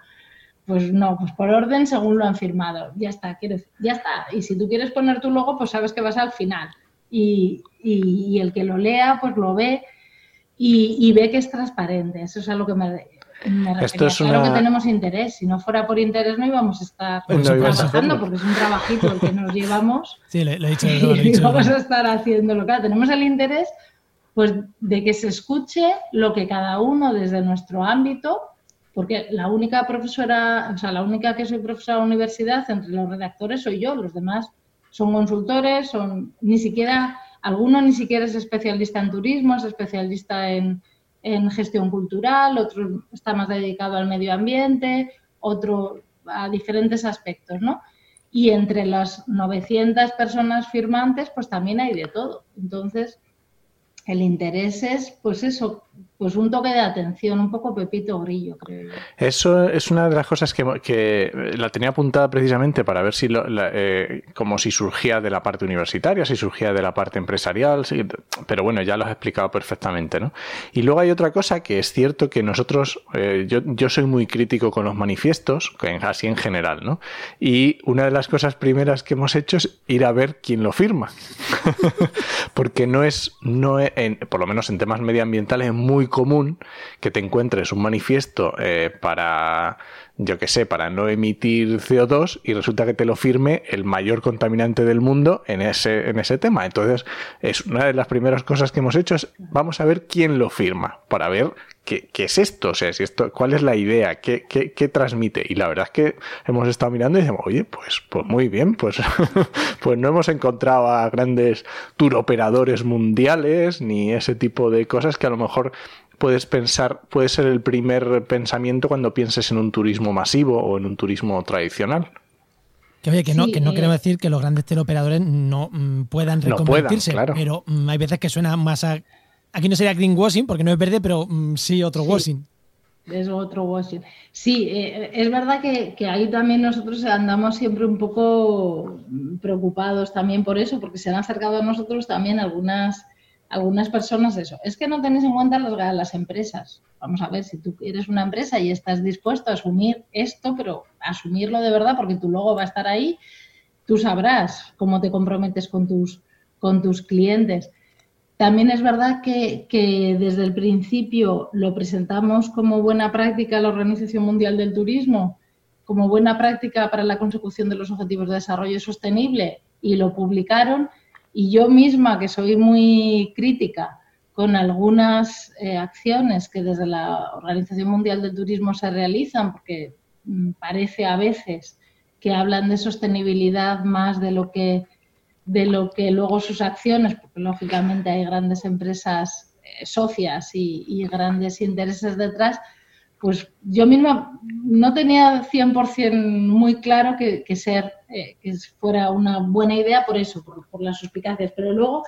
Pues no, pues por orden según lo han firmado. Ya está, quiero ya está. Y si tú quieres poner tu logo, pues sabes que vas al final. Y, y, el que lo lea, pues lo ve y, y, ve que es transparente. Eso es a lo que me, esto es claro que tenemos interés. Si no fuera por interés no íbamos a estar trabajando porque es un trabajito el que nos llevamos. Sí, lo, he dicho. y vamos a estar haciéndolo. Claro, tenemos el interés pues de que se escuche lo que cada uno desde nuestro ámbito, porque la única profesora, o sea, la única que soy profesora de universidad entre los redactores soy yo, los demás son consultores, son ni siquiera, alguno ni siquiera es especialista en turismo, es especialista en, en gestión cultural, otro está más dedicado al medio ambiente, otro a diferentes aspectos, ¿no? y entre las 900 personas firmantes, pues también hay de todo. Entonces, el interés es, pues eso, pues un toque de atención, un poco Pepito Grillo, creo yo. Eso es una de las cosas que, la tenía apuntada precisamente para ver si, eh, como si surgía de la parte universitaria, si surgía de la parte empresarial, pero bueno, ya lo has explicado perfectamente, ¿no? Y luego hay otra cosa que es cierto que nosotros, eh, yo, yo, soy muy crítico con los manifiestos, así en general, ¿no? Y una de las cosas primeras que hemos hecho es ir a ver quién lo firma, porque no es, no es, por lo menos en temas medioambientales, es muy común que te encuentres un manifiesto eh, para, yo que sé, para no emitir CO2 y resulta que te lo firme el mayor contaminante del mundo en ese, en ese tema. Entonces, es una de las primeras cosas que hemos hecho es vamos a ver quién lo firma para ver ¿qué, es esto? O sea, si esto, ¿cuál es la idea? ¿Qué, qué, transmite? Y la verdad es que hemos estado mirando y decimos, oye, pues, pues muy bien, pues, pues no hemos encontrado a grandes turoperadores mundiales ni ese tipo de cosas que a lo mejor puedes pensar, puede ser el primer pensamiento cuando pienses en un turismo masivo o en un turismo tradicional. Que oye, que no, que no eh, queremos decir que los grandes teleoperadores no mm, puedan reconvertirse, pero mm, hay veces que suena más a Aquí no sería greenwashing porque no es verde, pero mm, sí otro washing. Es otro washing. Sí, eh, es verdad que, ahí también nosotros andamos siempre un poco preocupados también por eso, porque se han acercado a nosotros también algunas, algunas personas eso. Es que no tenéis en cuenta las, las empresas. Vamos a ver, si tú eres una empresa y estás dispuesto a asumir esto, pero asumirlo de verdad porque tu logo va a estar ahí, tú sabrás cómo te comprometes con tus, con tus clientes. También es verdad que, desde el principio lo presentamos como buena práctica a la Organización Mundial del Turismo, como buena práctica para la consecución de los Objetivos de Desarrollo Sostenible y lo publicaron. Y yo misma, que soy muy crítica con algunas eh, acciones que desde la Organización Mundial del Turismo se realizan, porque mm, parece a veces que hablan de sostenibilidad más de lo que de lo que luego sus acciones, porque lógicamente hay grandes empresas eh, socias y, grandes intereses detrás, pues yo misma no tenía 100% muy claro que, ser, eh, que fuera una buena idea por eso, por, las suspicacias, pero luego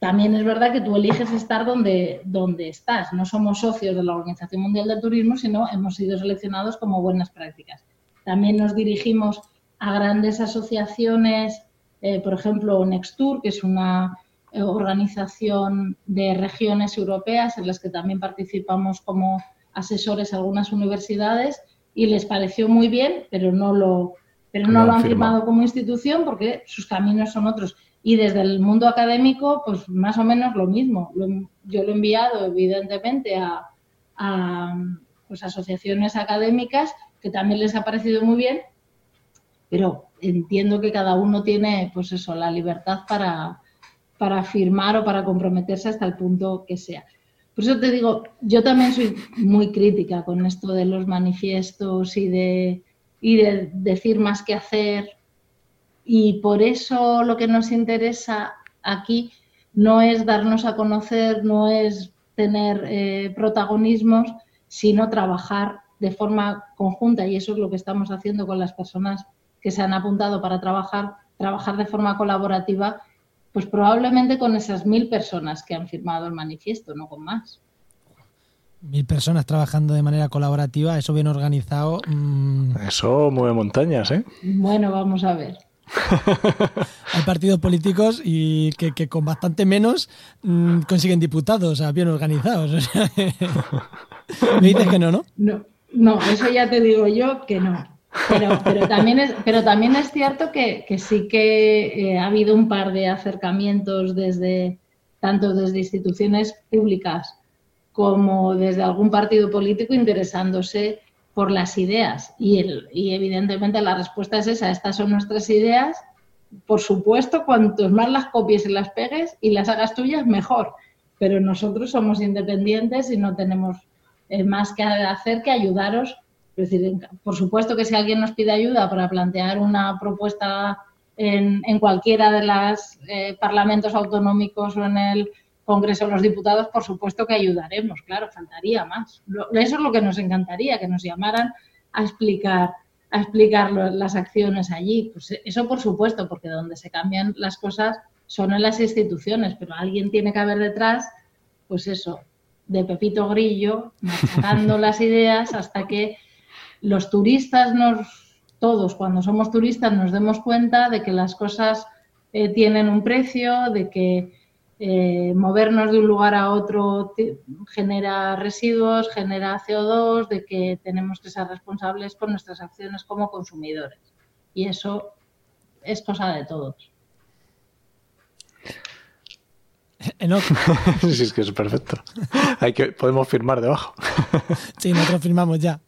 también es verdad que tú eliges estar donde, donde estás. No somos socios de la Organización Mundial del Turismo, sino hemos sido seleccionados como buenas prácticas. También nos dirigimos a grandes asociaciones eh, por ejemplo, Nextur, que es una eh, organización de regiones europeas en las que también participamos como asesores a algunas universidades y les pareció muy bien, pero no lo, pero no, lo han firmado como institución porque sus caminos son otros. Y desde el mundo académico, pues más o menos lo mismo. yo lo he enviado, evidentemente, a, a pues, asociaciones académicas que también les ha parecido muy bien, pero entiendo que cada uno tiene, pues eso, la libertad para, para firmar o para comprometerse hasta el punto que sea. Por eso te digo, yo también soy muy crítica con esto de los manifiestos y de, y de decir más que hacer. Y por eso lo que nos interesa aquí no es darnos a conocer, no es tener eh, protagonismos, sino trabajar de forma conjunta. Y eso es lo que estamos haciendo con las personas que se han apuntado para trabajar, trabajar de forma colaborativa, pues probablemente con esas mil personas que han firmado el manifiesto, no con más. Mil personas trabajando de manera colaborativa, eso bien organizado. Mm. Eso mueve montañas, ¿eh? Bueno, vamos a ver. Hay partidos políticos y que, con bastante menos mm, consiguen diputados, o sea, bien organizados. Me dices que no, ¿no? No, no, eso ya te digo yo que no. Pero, pero, también, es, pero también es cierto que, sí que eh, ha habido un par de acercamientos desde tanto desde instituciones públicas como desde algún partido político interesándose por las ideas. Y, evidentemente la respuesta es esa, estas son nuestras ideas. Por supuesto, cuantos más las copies y las pegues y las hagas tuyas, mejor. Pero nosotros somos independientes y no tenemos eh, más que hacer que ayudaros es decir, por supuesto que si alguien nos pide ayuda para plantear una propuesta en, cualquiera de los eh, parlamentos autonómicos o en el Congreso de los Diputados, por supuesto que ayudaremos, claro, faltaría más. eso es lo que nos encantaría, que nos llamaran a explicar a explicar las acciones allí. Pues eso por supuesto, porque donde se cambian las cosas son en las instituciones, pero alguien tiene que haber detrás, pues eso, de Pepito Grillo, machacando las ideas hasta que los turistas nos, todos cuando somos turistas nos demos cuenta de que las cosas eh, tienen un precio, de que eh, movernos de un lugar a otro genera residuos, genera CO2, de que tenemos que ser responsables con nuestras acciones como consumidores. Y eso es cosa de todos. sí, es que es perfecto. Hay que, podemos firmar debajo. sí, nosotros firmamos ya.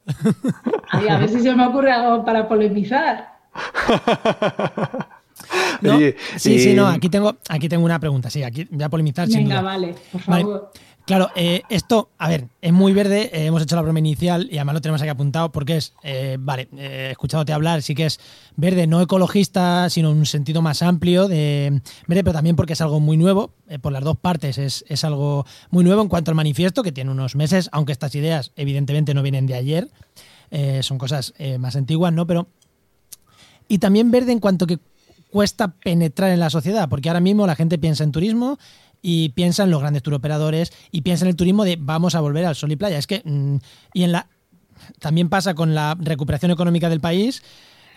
a ver si se me ocurre algo para polemizar. sí, sí, no, aquí tengo, aquí tengo una pregunta, sí, aquí voy a polemizar. Venga, vale, por favor. Claro, eh, esto, a ver, es muy verde, eh, hemos hecho la broma inicial y además lo tenemos aquí apuntado porque es, eh, vale, he escuchándote hablar, sí que es verde, no ecologista, sino un sentido más amplio de verde, pero también porque es algo muy nuevo, por las dos partes es, es, algo muy nuevo en cuanto al manifiesto, que tiene unos meses, aunque estas ideas evidentemente no vienen de ayer, son cosas más antiguas, ¿no? Pero... Y también verde en cuanto que cuesta penetrar en la sociedad, porque ahora mismo la gente piensa en turismo y piensa en los grandes turoperadores y piensa en el turismo de vamos a volver al sol y playa. Es que, mm, y en la, también pasa con la recuperación económica del país.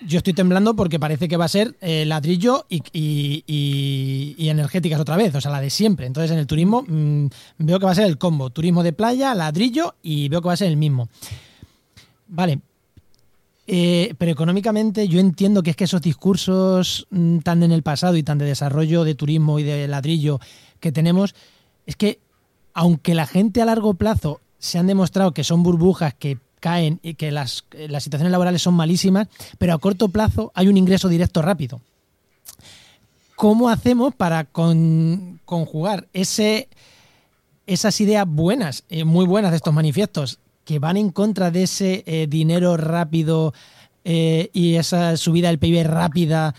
Yo estoy temblando porque parece que va a ser eh, ladrillo y, y, energéticas otra vez, o sea, la de siempre. Entonces, en el turismo mm, veo que va a ser el combo: turismo de playa, ladrillo y veo que va a ser el mismo. Vale, eh, pero económicamente yo entiendo que es que esos discursos mm, tan en el pasado y tan de desarrollo de turismo y de ladrillo que tenemos, es que aunque la gente a largo plazo se han demostrado que son burbujas que caen y que las, las situaciones laborales son malísimas, pero a corto plazo hay un ingreso directo rápido. ¿Cómo hacemos para conjugar ese, esas ideas buenas, eh, muy buenas de estos manifiestos, que van en contra de ese eh, dinero rápido eh, y esa subida del PIB rápida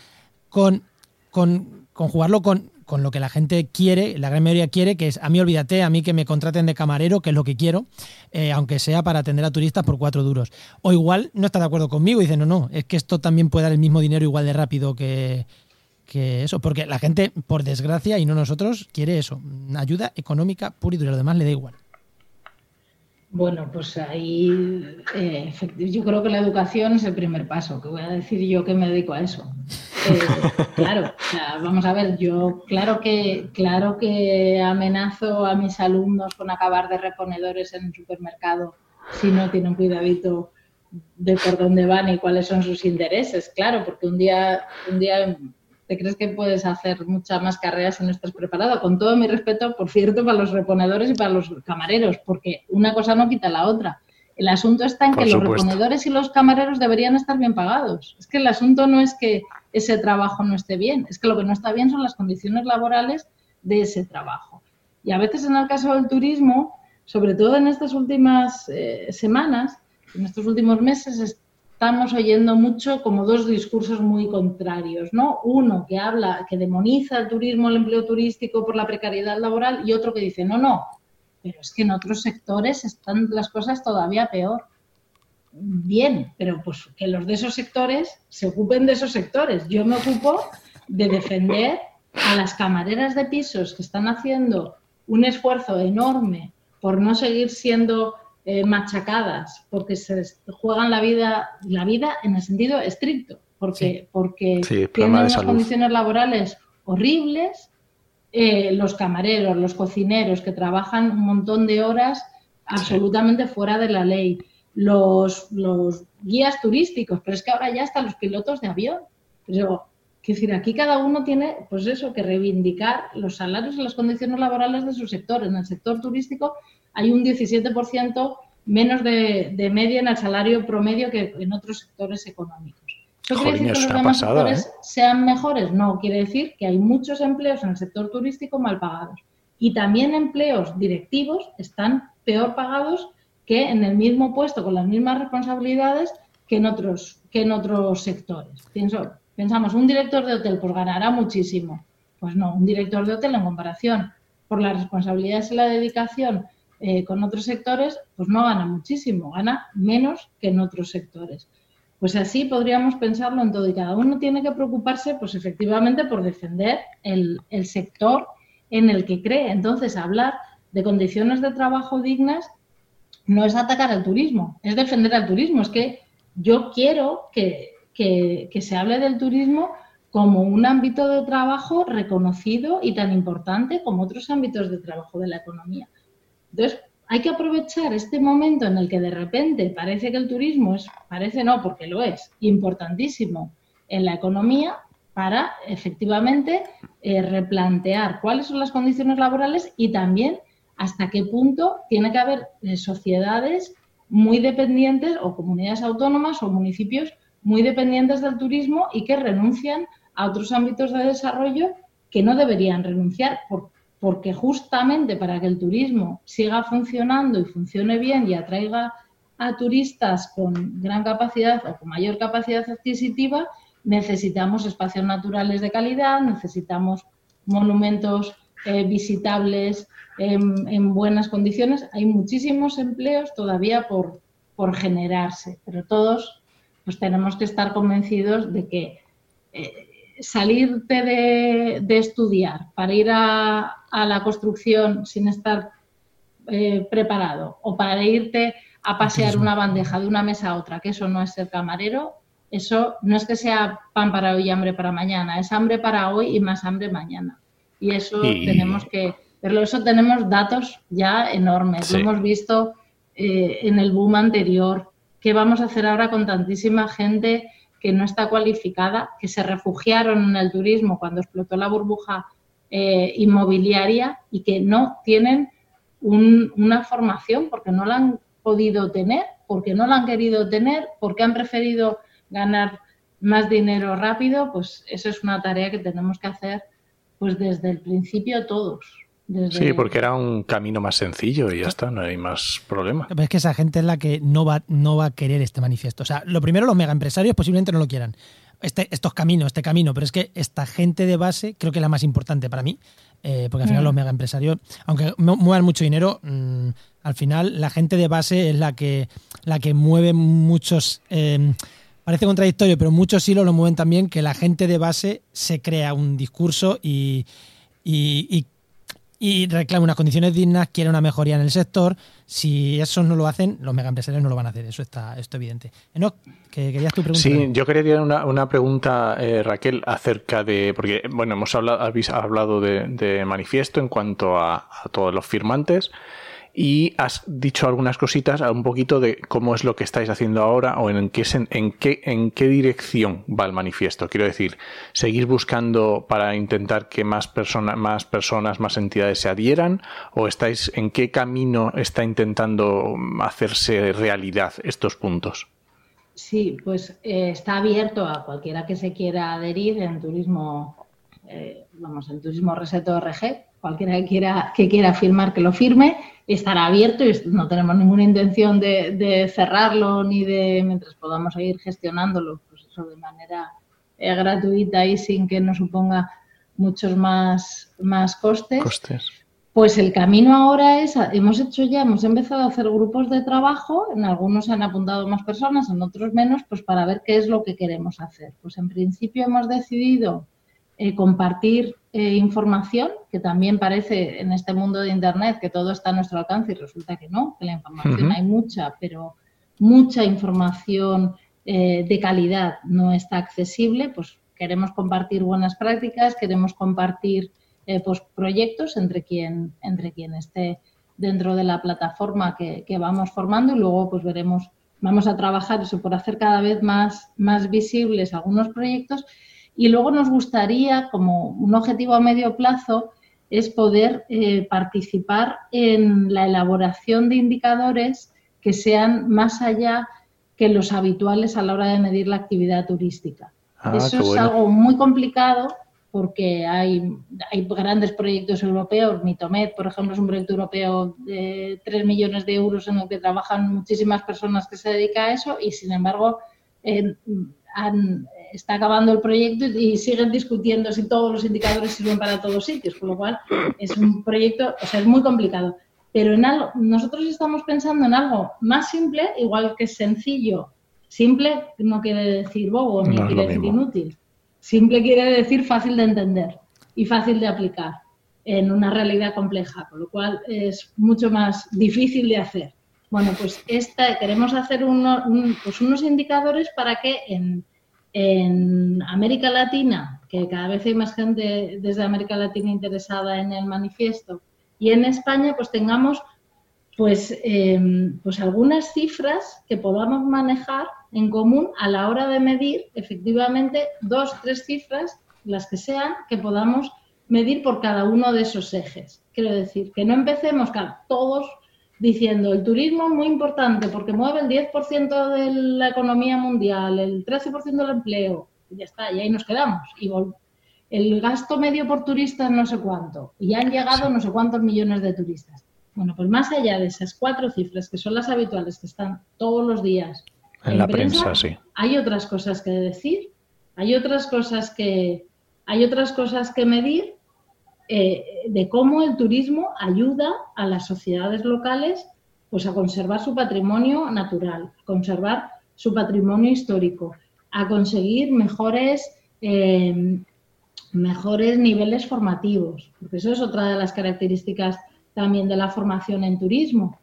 con, con conjugarlo con, con, lo que la gente quiere, la gran mayoría quiere, que es a mí olvídate, a mí que me contraten de camarero, que es lo que quiero, eh, aunque sea para atender a turistas por cuatro duros. O igual no está de acuerdo conmigo y dice, no, no, es que esto también puede dar el mismo dinero igual de rápido que, que eso, porque la gente, por desgracia, y no nosotros, quiere eso, ayuda económica pura y dura, lo demás le da igual. Bueno, pues ahí eh, yo creo que la educación es el primer paso, que voy a decir yo que me dedico a eso. Eh, claro, vamos a ver, yo claro que, claro que amenazo a mis alumnos con acabar de reponedores en el supermercado si no tienen cuidadito de por dónde van y cuáles son sus intereses, claro, porque un día, un día te crees que puedes hacer muchas más carreras si no estás preparado. Con todo mi respeto, por cierto, para los reponedores y para los camareros, porque una cosa no quita la otra. El asunto está en que los reponedores y los camareros deberían estar bien pagados. Es que el asunto no es que ese trabajo no esté bien, es que lo que no está bien son las condiciones laborales de ese trabajo. Y a veces en el caso del turismo, sobre todo en estas últimas eh, semanas, en estos últimos meses, estamos oyendo mucho como dos discursos muy contrarios, ¿no? Uno que habla, que demoniza el turismo, el empleo turístico por la precariedad laboral y otro que dice, no, no, pero es que en otros sectores están las cosas todavía peor. Bien, pero pues que los de esos sectores se ocupen de esos sectores. Yo me ocupo de defender a las camareras de pisos que están haciendo un esfuerzo enorme por no seguir siendo eh, machacadas porque se juegan la vida, la vida en el sentido estricto, porque, porque tienen unas condiciones laborales horribles, eh, los camareros, los cocineros que trabajan un montón de horas absolutamente fuera de la ley, los, los guías turísticos, pero es que ahora ya están los pilotos de avión. Pero, quiero decir, aquí cada uno tiene, pues eso, que reivindicar los salarios y las condiciones laborales de su sector. En el sector turístico hay un 17% menos de, media en el salario promedio que en otros sectores económicos. ¿Eso quiere decir que los demás sectores ¿eh? sean mejores? No, quiere decir que hay muchos empleos en el sector turístico mal pagados. Y también empleos directivos están peor pagados que en el mismo puesto, con las mismas responsabilidades que en otros, que en otros sectores. Pienso, pensamos, un director de hotel pues ganará muchísimo. Pues no, un director de hotel en comparación por las responsabilidades y la dedicación eh, con otros sectores, pues no gana muchísimo, gana menos que en otros sectores. Pues así podríamos pensarlo en todo y cada uno tiene que preocuparse, pues efectivamente, por defender el, sector en el que cree. Entonces, hablar de condiciones de trabajo dignas no es atacar al turismo, es defender al turismo. Es que yo quiero que, se hable del turismo como un ámbito de trabajo reconocido y tan importante como otros ámbitos de trabajo de la economía. Entonces, hay que aprovechar este momento en el que de repente parece que el turismo es, parece no, porque lo es, importantísimo en la economía para efectivamente eh, replantear cuáles son las condiciones laborales y también hasta qué punto tiene que haber eh, sociedades muy dependientes o comunidades autónomas o municipios muy dependientes del turismo y que renuncian a otros ámbitos de desarrollo que no deberían renunciar, porque justamente para que el turismo siga funcionando y funcione bien y atraiga a turistas con gran capacidad o con mayor capacidad adquisitiva, necesitamos espacios naturales de calidad, necesitamos monumentos eh, visitables en, buenas condiciones. Hay muchísimos empleos todavía por, por generarse, pero todos pues tenemos que estar convencidos de que eh, salirte de, estudiar para ir a, la construcción sin estar eh, preparado o para irte a pasear una bandeja de una mesa a otra, que eso no es ser camarero, eso no es que sea pan para hoy y hambre para mañana, es hambre para hoy y más hambre mañana. Y eso tenemos que, pero eso tenemos datos ya enormes, lo hemos visto eh, en el boom anterior, ¿Qué vamos a hacer ahora con tantísima gente que no está cualificada, que se refugiaron en el turismo cuando explotó la burbuja eh, inmobiliaria y que no tienen una formación porque no la han podido tener, porque no la han querido tener, porque han preferido ganar más dinero rápido? Pues eso es una tarea que tenemos que hacer pues desde el principio todos. Sí, porque era un camino más sencillo y ya está, no hay más problema. es que esa gente es la que no va, no va a querer este manifiesto. O sea, lo primero, los mega empresarios posiblemente no lo quieran. Este, estos caminos, este camino, pero es que esta gente de base creo que es la más importante para mí, eh, porque al final mm. los mega empresarios, aunque muevan mucho dinero, mm, al final la gente de base es la que, la que mueve muchos... Eh, parece contradictorio, pero muchos hilos lo mueven también que la gente de base se crea un discurso y, y y reclama unas condiciones dignas, quiere una mejoría en el sector. Si eso no lo hacen, los mega empresarios no lo van a hacer, eso está esto evidente. Enoch, que querías tu pregunta. Sí, yo quería una, una pregunta, eh, Raquel, acerca de, porque bueno, hemos hablado, habéis hablado de, manifiesto en cuanto a todos los firmantes y has dicho algunas cositas, un poquito de cómo es lo que estáis haciendo ahora o en qué, en qué, en qué dirección va el manifiesto. Quiero decir, ¿seguís buscando para intentar que más, personas más personas, más entidades se adhieran o estáis en qué camino está intentando hacerse realidad estos puntos? Sí, pues eh, está abierto a cualquiera que se quiera adherir en turismo, eh, vamos, en turismo reseto RG, cualquiera que quiera, que quiera firmar que lo firme estará abierto y no tenemos ninguna intención de, cerrarlo ni de, mientras podamos seguir gestionándolo, pues eso de manera eh, gratuita y sin que nos suponga muchos más, más costes. costes. Pues el camino ahora es, hemos hecho ya, hemos empezado a hacer grupos de trabajo, en algunos han apuntado más personas, en otros menos, pues para ver qué es lo que queremos hacer. Pues en principio hemos decidido eh, compartir eh, información, que también parece en este mundo de Internet que todo está a nuestro alcance y resulta que no, que la información hay mucha, pero mucha información eh, de calidad no está accesible, pues queremos compartir buenas prácticas, queremos compartir pues, proyectos entre quien, entre quien esté dentro de la plataforma que, que, vamos formando y luego pues veremos, vamos a trabajar eso por hacer cada vez más, más visibles algunos proyectos y luego nos gustaría, como un objetivo a medio plazo, es poder eh, participar en la elaboración de indicadores que sean más allá que los habituales a la hora de medir la actividad turística. Ah, Eso es algo muy complicado porque hay, hay, grandes proyectos europeos. Mitomed, por ejemplo, es un proyecto europeo de 3 millones de euros en el que trabajan muchísimas personas que se dedican a eso y, sin embargo, han, está acabando el proyecto y siguen discutiendo si todos los indicadores sirven para todos sitios, con lo cual es un proyecto, o sea, es muy complicado. Pero en algo, nosotros estamos pensando en algo más simple, igual que sencillo Simple no quiere decir bobo ni quiere decir inútil. Simple quiere decir fácil de entender y fácil de aplicar en una realidad compleja, con lo cual es mucho más difícil de hacer. Bueno, pues esta, queremos hacer pues unos indicadores para que en, en América Latina, que cada vez hay más gente desde América Latina interesada en el manifiesto, y en España, pues tengamos pues, em, pues algunas cifras que podamos manejar en común a la hora de medir efectivamente dos, tres cifras, las que sean, que podamos medir por cada uno de esos ejes. Quiero decir, que no empecemos todos diciendo el turismo es muy importante porque mueve el 10% de la economía mundial, el 13% del empleo, y ya está, y ahí nos quedamos. Y el gasto medio por turista no sé cuánto, y han llegado no sé cuántos millones de turistas. Bueno, pues más allá de esas cuatro cifras que son las habituales, que están todos los días en, la prensa, sí. hay otras cosas que decir, hay otras cosas que, hay otras cosas que medir eh, de cómo el turismo ayuda a las sociedades locales pues a conservar su patrimonio natural, a conservar su patrimonio histórico, a conseguir mejores, eh, mejores niveles formativos, porque eso es otra de las características también de la formación en turismo,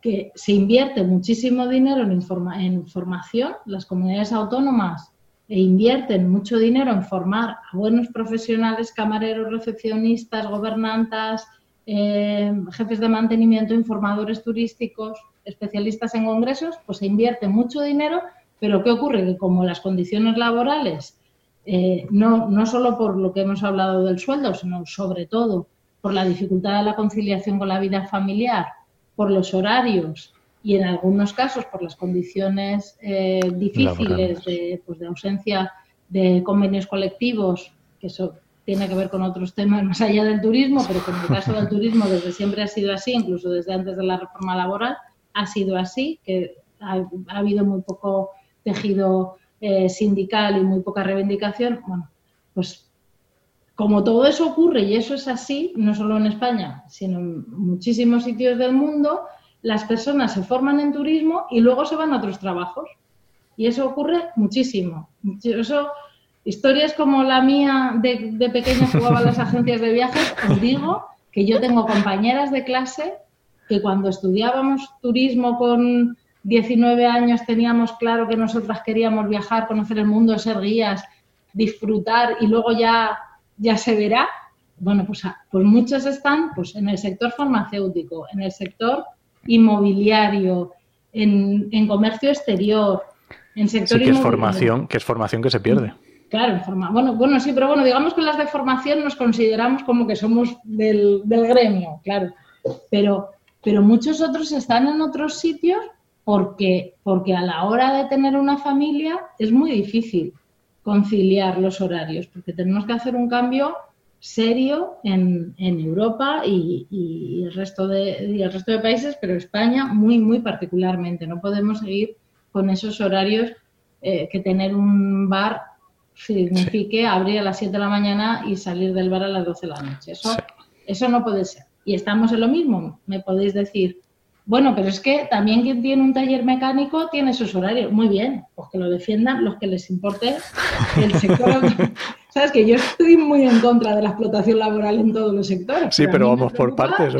que se invierte muchísimo dinero en, en formación, las comunidades autónomas e invierten mucho dinero en formar a buenos profesionales, camareros, recepcionistas, gobernantas, eh, jefes de mantenimiento, informadores turísticos, especialistas en congresos, pues se invierte mucho dinero, pero ¿qué ocurre? Que como las condiciones laborales, eh, no, no solo por lo que hemos hablado del sueldo, sino sobre todo por la dificultad de la conciliación con la vida familiar, por los horarios, y en algunos casos por las condiciones eh, difíciles de, pues, de, ausencia de convenios colectivos, que eso tiene que ver con otros temas más allá del turismo, pero que en el caso del turismo desde siempre ha sido así, incluso desde antes de la reforma laboral, ha sido así, que ha, habido muy poco tejido eh, sindical y muy poca reivindicación. Bueno, pues como todo eso ocurre y eso es así, no solo en España, sino en muchísimos sitios del mundo, las personas se forman en turismo y luego se van a otros trabajos. Y eso ocurre muchísimo. Eso, historias como la mía de, de pequeña jugaba a las agencias de viajes, os digo que yo tengo compañeras de clase que cuando estudiábamos turismo con 19 años teníamos claro que nosotras queríamos viajar, conocer el mundo, ser guías, disfrutar y luego ya, ya se verá. Bueno, pues, pues muchas están pues, en el sector farmacéutico, en el sector inmobiliario, en, comercio exterior, en sector sí, que es formación, que es formación que se pierde. Claro, bueno, bueno, sí, pero bueno, digamos que las de formación nos consideramos como que somos del, gremio, claro. Pero, pero muchos otros están en otros sitios porque, porque a la hora de tener una familia es muy difícil conciliar los horarios, porque tenemos que hacer un cambio serio en, en Europa y, el resto de, el resto de países, pero España muy, muy particularmente. No podemos seguir con esos horarios eh, que tener un bar signifique abrir a las 7 de la mañana y salir del bar a las 12 de la noche. Eso, eso no puede ser. Y estamos en lo mismo. Me podéis decir, bueno, pero es que también quien tiene un taller mecánico tiene sus horarios. Muy bien, pues que lo defiendan los que les importe el sector. Sabes que yo estoy muy en contra de la explotación laboral en todos los sectores. Sí, pero, vamos por partes.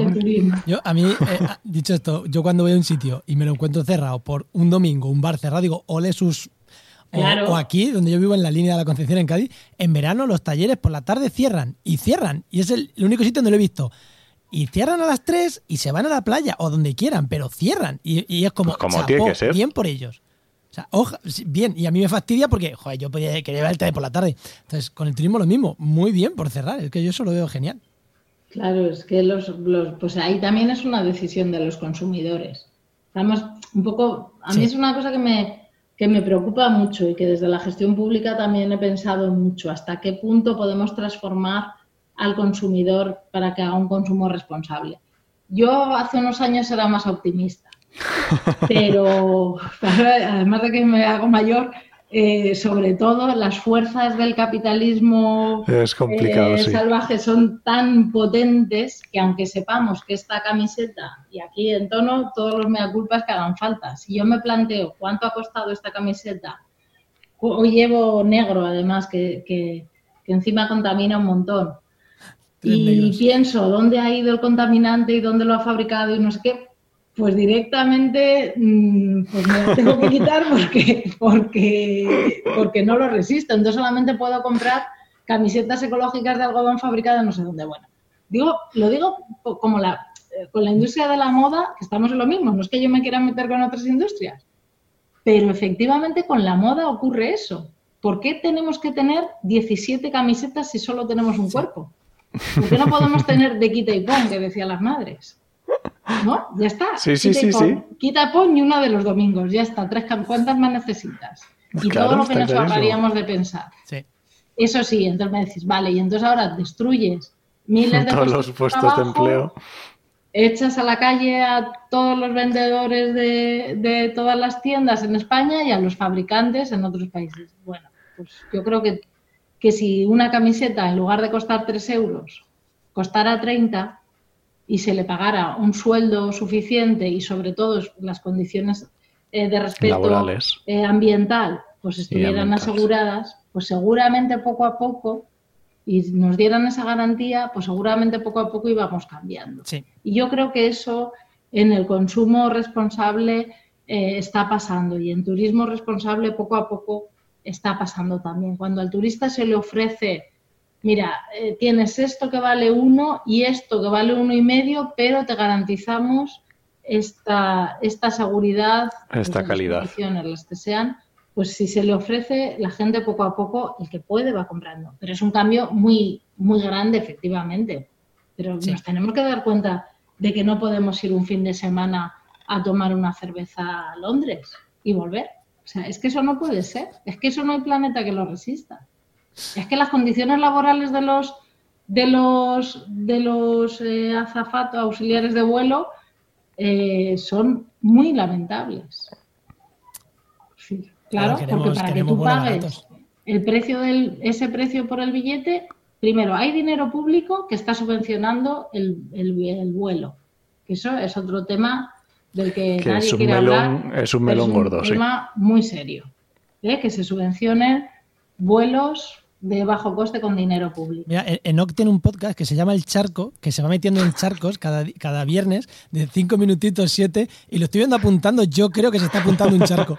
Yo, a mí, eh, ah, dicho esto, yo cuando voy a un sitio y me lo encuentro cerrado por un domingo, un bar cerrado, digo, ole sus O, aquí, donde yo vivo en la línea de la Concepción en Cádiz, en verano los talleres por la tarde cierran y cierran. Y es el, único sitio donde lo he visto. Y cierran a las 3 y se van a la playa o donde quieran, pero cierran. Y, es como, pues como tiene que ser. bien por ellos. O sea, bien, y a mí me fastidia porque, joder, yo podía querer ver el taller por la tarde. Entonces, con el turismo lo mismo, muy bien por cerrar, es que yo eso lo veo genial. Claro, es que los, pues ahí también es una decisión de los consumidores. Además, un poco, a mí es una cosa que me, que me preocupa mucho y que desde la gestión pública también he pensado mucho, hasta qué punto podemos transformar al consumidor para que haga un consumo responsable. Yo hace unos años era más optimista, pero además de que me hago mayor, eh, sobre todo las fuerzas del capitalismo es complicado, eh, salvaje son tan potentes que aunque sepamos que esta camiseta, y aquí en tono todos los mea culpas que hagan falta, si yo me planteo cuánto ha costado esta camiseta, hoy llevo negro además, que, que, encima contamina un montón, y pienso dónde ha ido el contaminante y dónde lo ha fabricado y no sé qué, pues directamente mm, pues me lo tengo que quitar porque, porque, porque no lo resisto. Entonces solamente puedo comprar camisetas ecológicas de algodón fabricadas no sé dónde. Bueno, digo, lo digo como la, eh, con la industria de la moda, que estamos en lo mismo, no es que yo me quiera meter con otras industrias, pero efectivamente con la moda ocurre eso. ¿Por qué tenemos que tener 17 camisetas si solo tenemos un cuerpo? ¿Por qué no podemos tener de quita y pon, que decían las madres? ¿No? Ya está. Sí, sí, sí, sí. Quita pon y una de los domingos. Ya está. Tres, ¿Cuántas más necesitas? Y todo lo que nos ahorraríamos de pensar. Eso sí, entonces me decís, vale, y entonces ahora destruyes miles de todos los puestos de, empleo. Echas a la calle a todos los vendedores de, de, todas las tiendas en España y a los fabricantes en otros países. Bueno, pues yo creo que, que si una camiseta en lugar de costar 3 euros costara 30, y se le pagara un sueldo suficiente y sobre todo las condiciones eh, de respeto eh, ambiental pues estuvieran aseguradas, pues seguramente poco a poco y nos dieran esa garantía, pues seguramente poco a poco íbamos cambiando. Y yo creo que eso en el consumo responsable eh, está pasando y en turismo responsable poco a poco está pasando también. Cuando al turista se le ofrece mira, eh, tienes esto que vale uno y esto que vale uno y medio, pero te garantizamos esta, esta seguridad, esta calidad. Las que sean, pues si se le ofrece, la gente poco a poco, el que puede va comprando. Pero es un cambio muy, muy grande, efectivamente. Pero nos tenemos que dar cuenta de que no podemos ir un fin de semana a tomar una cerveza a Londres y volver. O sea, es que eso no puede ser. Es que eso no hay planeta que lo resista. Es que las condiciones laborales de los de los de los eh, azafatos auxiliares de vuelo eh, son muy lamentables. claro, porque para que tú pagues el precio del ese precio por el billete, primero hay dinero público que está subvencionando el, el, vuelo, que eso es otro tema del que, nadie quiere hablar. Es un melón gordo, es un tema muy serio, ¿eh? que se subvencionen vuelos de bajo coste con dinero público. Mira, Enoch tiene un podcast que se llama El Charco, que se va metiendo en charcos cada, cada viernes de cinco minutitos, siete, y lo estoy viendo apuntando, yo creo que se está apuntando un charco.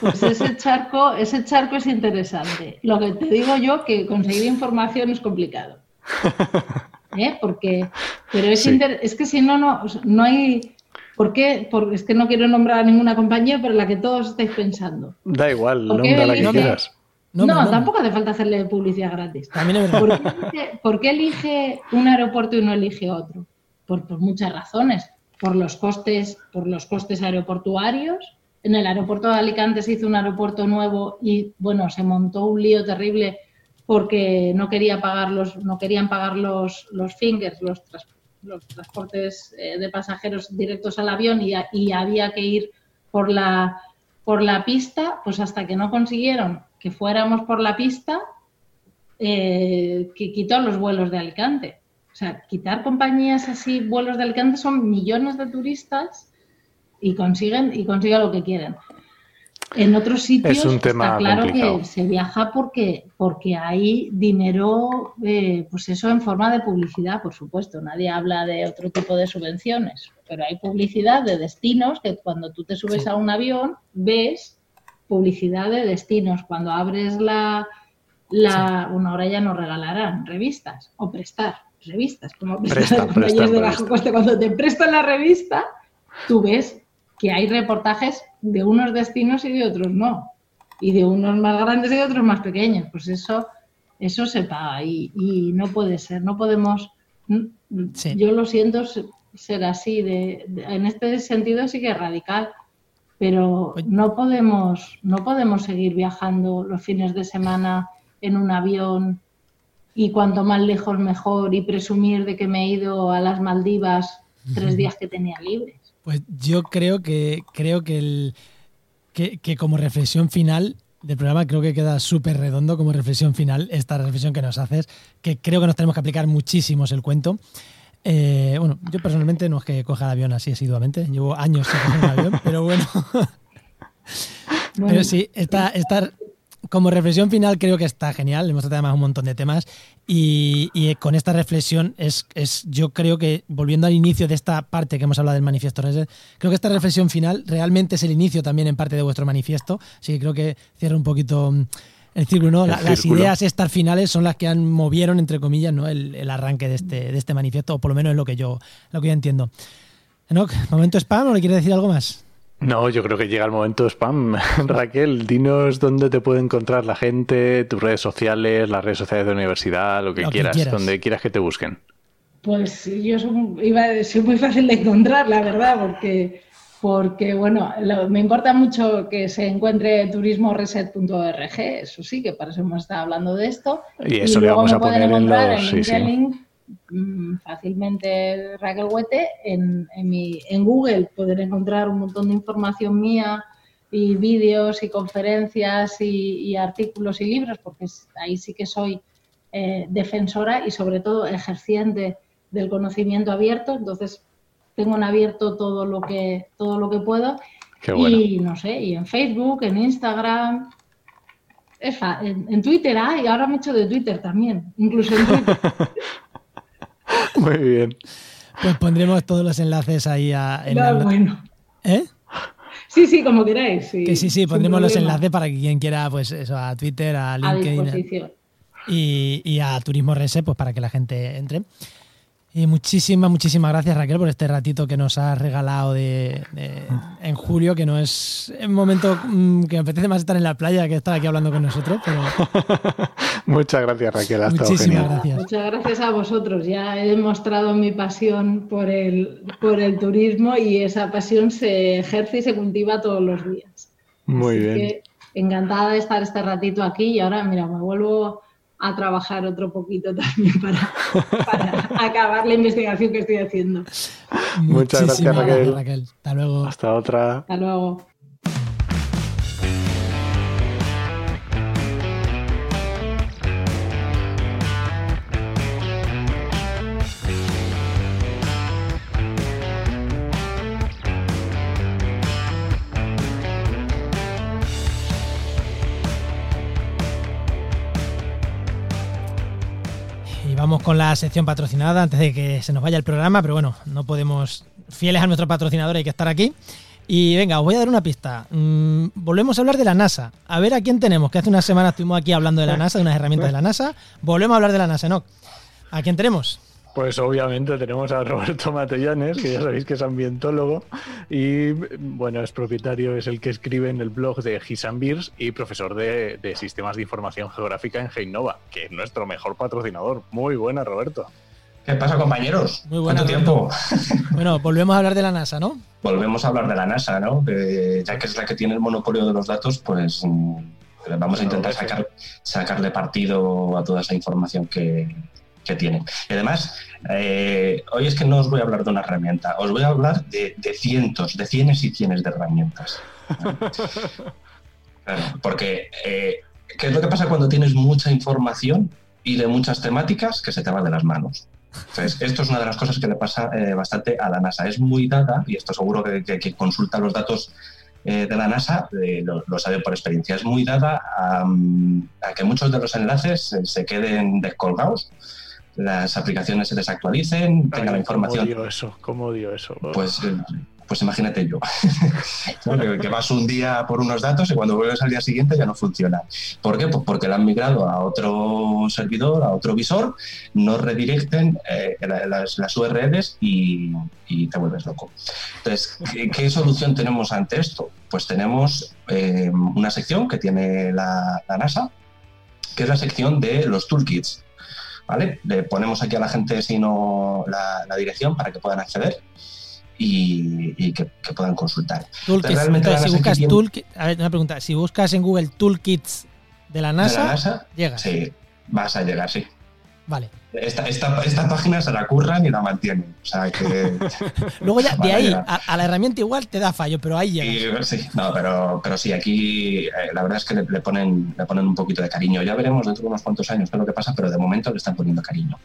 Pues ese charco, ese charco es interesante. Lo que te digo yo que conseguir información es complicado. ¿Eh? Porque, pero es, es que si no, no, no hay. ¿Por qué? Porque es que no quiero nombrar a ninguna compañía, pero la que todos estáis pensando. Da igual, nombra la que quieras. No, tampoco hace falta hacerle publicidad gratis. ¿Por qué, elige, un aeropuerto y no elige otro? Por, muchas razones. Por los costes, por los costes aeroportuarios. En el aeropuerto de Alicante se hizo un aeropuerto nuevo y bueno, se montó un lío terrible porque no quería pagar los, no querían pagar los, los fingers, los, los transportes eh, de pasajeros directos al avión y, y había que ir por la por la pista, pues hasta que no consiguieron que fuéramos por la pista, eh, que quitó los vuelos de Alicante. O sea, quitar compañías así, vuelos de Alicante, son millones de turistas y consiguen, y consiguen lo que quieren. En otros sitios está claro que se viaja porque, porque hay dinero, eh, pues eso en forma de publicidad, por supuesto. Nadie habla de otro tipo de subvenciones, pero hay publicidad de destinos que cuando tú te subes a un avión ves publicidad de destinos. Cuando abres la, la bueno, ahora ya nos regalarán revistas o prestar revistas, como prestar de bajo coste. Cuando te prestan la revista, tú ves que hay reportajes de unos destinos y de otros no. Y de unos más grandes y de otros más pequeños. Pues eso, eso se paga y, y no puede ser. No podemos. Yo lo siento ser así. De, en este sentido sí que es radical pero no podemos, no podemos seguir viajando los fines de semana en un avión y cuanto más lejos mejor y presumir de que me he ido a las Maldivas tres días que tenía libres. Pues yo creo que creo que, el, que, como reflexión final del programa, creo que queda súper redondo como reflexión final, esta reflexión que nos haces, que creo que nos tenemos que aplicar muchísimos el cuento. Eh, bueno, yo personalmente no es que coja el avión así asiduamente, llevo años sin coger un avión, pero bueno. Pero sí, esta, como reflexión final creo que está genial. Hemos tratado además un montón de temas y, con esta reflexión es, es, yo creo que, volviendo al inicio de esta parte que hemos hablado del manifiesto creo que esta reflexión final realmente es el inicio también en parte de vuestro manifiesto. Así que creo que cierra un poquito mm, el círculo, ¿no? Las ideas estas finales son las que han movieron, entre comillas, ¿no? el, arranque de este, de este manifiesto, o por lo menos es lo que yo, lo que yo entiendo. Enoch, ¿momento spam o le quiere decir algo más? No, yo creo que llega el momento spam. Raquel, dinos dónde te puede encontrar la gente, tus redes sociales, las redes sociales de la universidad, lo que, quieras, donde quieras que te busquen. Pues yo soy, iba, soy muy fácil de encontrar, la verdad, porque, porque bueno, me importa mucho que se encuentre turismoreset.org, eso sí, que para eso hemos estado hablando de esto. Y eso le vamos a poner en los... En Mm, fácilmente Raquel Huete. En, en, Google poder encontrar un montón de información mía y vídeos y conferencias y, artículos y libros, porque ahí sí que soy eh, defensora y sobre todo ejerciente del conocimiento abierto. Entonces tengo en abierto todo lo que, todo lo que puedo. Y no sé, y en Facebook, en Instagram, en, en, Twitter, ah, y ahora me hecho de Twitter también, incluso en Twitter. Muy bien. Pues pondremos todos los enlaces ahí a, en no, bueno. ¿Eh? Sí, sí, como queráis. Sí, que sí, sí, pondremos los enlaces para que quien quiera, pues eso, a Twitter, a LinkedIn. y, y, a Turismo Rese, pues para que la gente entre. Y muchísimas, muchísimas gracias Raquel por este ratito que nos has regalado de, en julio, que no es un momento mm, que me apetece más estar en la playa que estar aquí hablando con nosotros. Pero... Muchas gracias Raquel, muchísimas gracias. Muchas gracias a vosotros. Ya he demostrado mi pasión por el, por el turismo y esa pasión se ejerce y se cultiva todos los días. Muy bien. encantada de estar este ratito aquí y ahora, mira, me vuelvo a trabajar otro poquito también para, acabar la investigación que estoy haciendo. Muchas gracias, Raquel. Hasta luego. Hasta otra. Hasta luego. Vamos con la sección patrocinada antes de que se nos vaya el programa, pero bueno, no podemos, fieles a nuestro patrocinador, hay que estar aquí. Y venga, os voy a dar una pista. Mm, volvemos a hablar de la NASA. A ver a quién tenemos, que hace unas semanas estuvimos aquí hablando de la NASA, de unas herramientas de la NASA. Volvemos a hablar de la NASA, ¿no? ¿A quién tenemos? Pues obviamente tenemos a Roberto Matellanes, que ya sabéis que es ambientólogo y bueno, es propietario, es el que escribe en el blog de Beers y profesor de, sistemas de información geográfica en Heinova, que es nuestro mejor patrocinador. Muy buena, Roberto. ¿Qué pasa, compañeros? Muy ¿Cuánto tiempo? Bueno, volvemos a hablar de la NASA, ¿no? Volvemos a hablar de la NASA, ¿no? ya que es la que tiene el monopolio de los datos, pues mm, vamos a intentar sacar, sacarle partido a toda esa información que, que. Y además, eh, hoy es que no os voy a hablar de una herramienta, os voy a hablar de, cientos, de cienes y cienes de herramientas. porque, eh, ¿qué es lo que pasa cuando tienes mucha información y de muchas temáticas que se te va de las manos? Entonces, esto es una de las cosas que le pasa eh, bastante a la NASA. Es muy dada, y esto seguro que, que, consulta los datos de la NASA lo, lo, sabe por experiencia. Es muy dada a, a que muchos de los enlaces se queden descolgados las aplicaciones se desactualicen, tenga la información. ¿Cómo odio eso? ¿Cómo odio eso? Pues, eh, pues imagínate yo, que vas un día por unos datos y cuando vuelves al día siguiente ya no funciona. ¿Por qué? Pues porque la han migrado a otro servidor, a otro visor, no redirecten eh, las, URLs y, te vuelves loco. Entonces, ¿qué, solución tenemos ante esto? Pues tenemos eh, una sección que tiene la NASA, que es la sección de los toolkits. Le ponemos aquí a la gente sino la, dirección para que puedan acceder y, que, puedan consultar. Realmente si buscas a ver, una pregunta, si buscas en Google Toolkits de la NASA, llegas. Sí, vas a llegar, sí. Vale. Esta, esta, esta, página se la curran y la mantienen. O sea que. Luego ya de ahí a, la herramienta igual te da fallo, pero ahí llega. Sí, no, pero, pero sí, aquí eh, la verdad es que le, ponen, le ponen un poquito de cariño. Ya veremos dentro de unos cuantos años qué es lo que pasa, pero de momento le están poniendo cariño.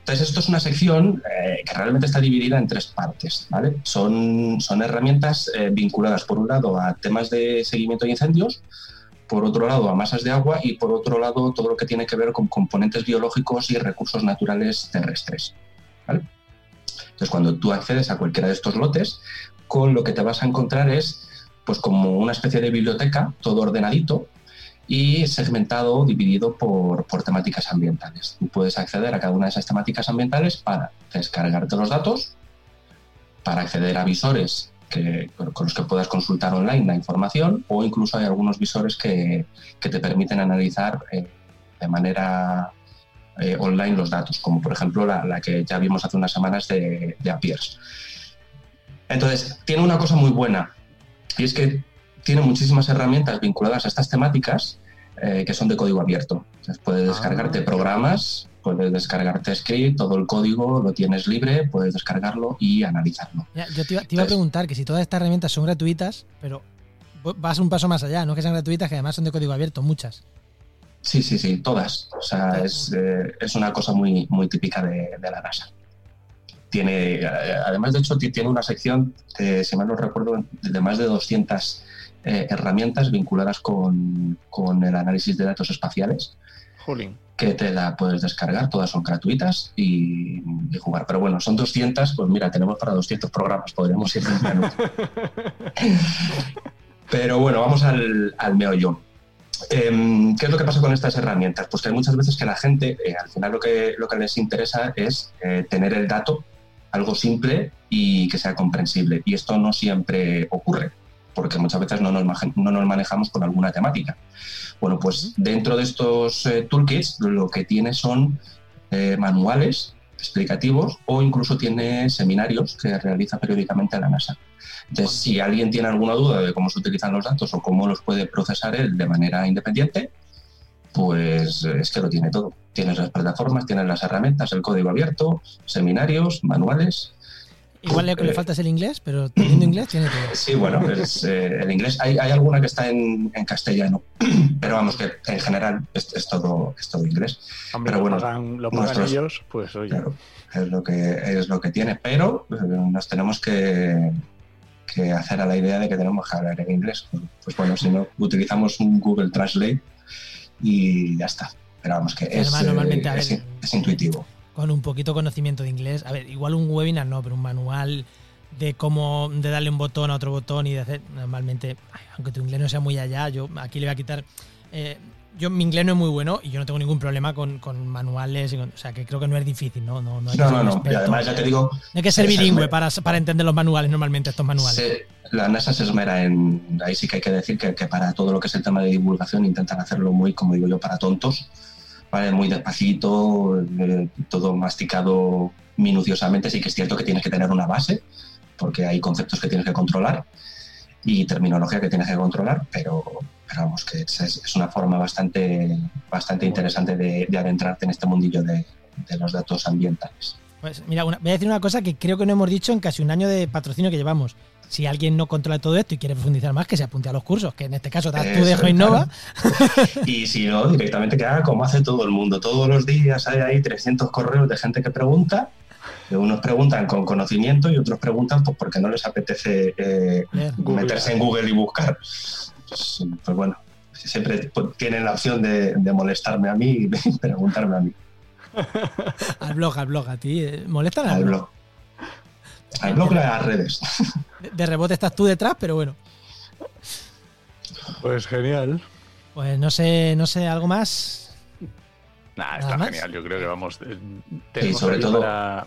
Entonces, esto es una sección eh, que realmente está dividida en tres partes. ¿vale? Son, son herramientas eh, vinculadas, por un lado, a temas de seguimiento de incendios, por otro lado a masas de agua y por otro lado todo lo que tiene que ver con componentes biológicos y recursos naturales terrestres. Entonces cuando tú accedes a cualquiera de estos lotes, con lo que te vas a encontrar es pues como una especie de biblioteca, todo ordenadito y segmentado, dividido por, por temáticas ambientales. Tú puedes acceder a cada una de esas temáticas ambientales para descargarte los datos, para acceder a visores con los que puedas consultar online la información o incluso hay algunos visores que, te permiten analizar eh, de manera eh, online los datos, como por ejemplo la, que ya vimos hace unas semanas de, de Appears. Entonces, tiene una cosa muy buena y es que tiene muchísimas herramientas vinculadas a estas temáticas eh, que son de código abierto. Entonces, puedes descargarte ah. programas puedes descargarte script, todo el código lo tienes libre, puedes descargarlo y analizarlo. yo te iba, a preguntar que si todas estas herramientas son gratuitas, pero vas un paso más allá, no que sean gratuitas, que además son de código abierto, muchas. Sí, sí, sí, todas. O sea, es, eh, es una cosa muy, muy típica de, la NASA. Tiene, eh, además, de hecho, tiene una sección, si mal no recuerdo, de más de 200 eh, herramientas vinculadas con, con, el análisis de datos espaciales. Jolín que te la puedes descargar, todas son gratuitas y, jugar. Pero bueno, son 200, pues mira, tenemos para 200 programas, podríamos ir Pero bueno, vamos al, al meollo. Em, ¿Qué es lo que pasa con estas herramientas? Pues que hay muchas veces que la gente, eh, al final lo que, lo que les interesa es eh, tener el dato, algo simple y que sea comprensible. Y esto no siempre ocurre, porque muchas veces no nos, no nos manejamos con alguna temática. Bueno, pues dentro de estos eh, toolkits lo que tiene son eh, manuales explicativos o incluso tiene seminarios que realiza periódicamente la NASA. Entonces, si alguien tiene alguna duda de cómo se utilizan los datos o cómo los puede procesar él de manera independiente, pues es que lo tiene todo. Tienes las plataformas, tienes las herramientas, el código abierto, seminarios, manuales Igual le, le falta el inglés, pero teniendo inglés tiene todo. Sí, bueno, es, eh, el inglés. Hay, hay, alguna que está en, en, castellano, pero vamos, que en general es, es todo, es todo inglés. pero bueno, lo pagan, ellos, pues oye. Claro, es lo que, es lo que tiene, pero eh, nos tenemos que, que hacer a la idea de que tenemos que hablar en inglés. Pues bueno, si no, utilizamos un Google Translate y ya está. Pero vamos, que es, eh, es intuitivo con un poquito conocimiento de inglés. A ver, igual un webinar no, pero un manual de cómo de darle un botón a otro botón y de hacer normalmente, aunque tu inglés no sea muy allá, yo aquí le voy a quitar. Eh, yo mi inglés no es muy bueno y yo no tengo ningún problema con, manuales, o sea que creo que no es difícil, ¿no? No, no, no, no, Y además ya te digo. No hay que ser bilingüe para, para, entender los manuales normalmente, estos manuales. la NASA se esmera en. Ahí sí que hay que decir que, que, para todo lo que es el tema de divulgación intentan hacerlo muy, como digo yo, para tontos muy despacito, eh, todo masticado minuciosamente. Sí que es cierto que tienes que tener una base, porque hay conceptos que tienes que controlar y terminología que tienes que controlar, pero, vamos, que es, una forma bastante, bastante interesante de, adentrarte en este mundillo de, los datos ambientales. Pues mira, voy a decir una cosa que creo que no hemos dicho en casi un año de patrocinio que llevamos si alguien no controla todo esto y quiere profundizar más, que se apunte a los cursos, que en este caso das tú de Innova. Y si no, directamente que haga como hace todo el mundo. Todos los días hay ahí 300 correos de gente que pregunta. Que unos preguntan con conocimiento y otros preguntan pues, porque no les apetece eh, meterse en Google y buscar. Pues, pues bueno, siempre tienen la opción de, molestarme a mí y preguntarme a mí. al blog, al blog, a ti. ¿Molestan al, blog? Al blog de las redes. De rebote estás tú detrás, pero bueno. Pues genial. Pues no sé, no sé, ¿algo más? Nah, está genial. Yo creo que vamos. Eh, sobre todo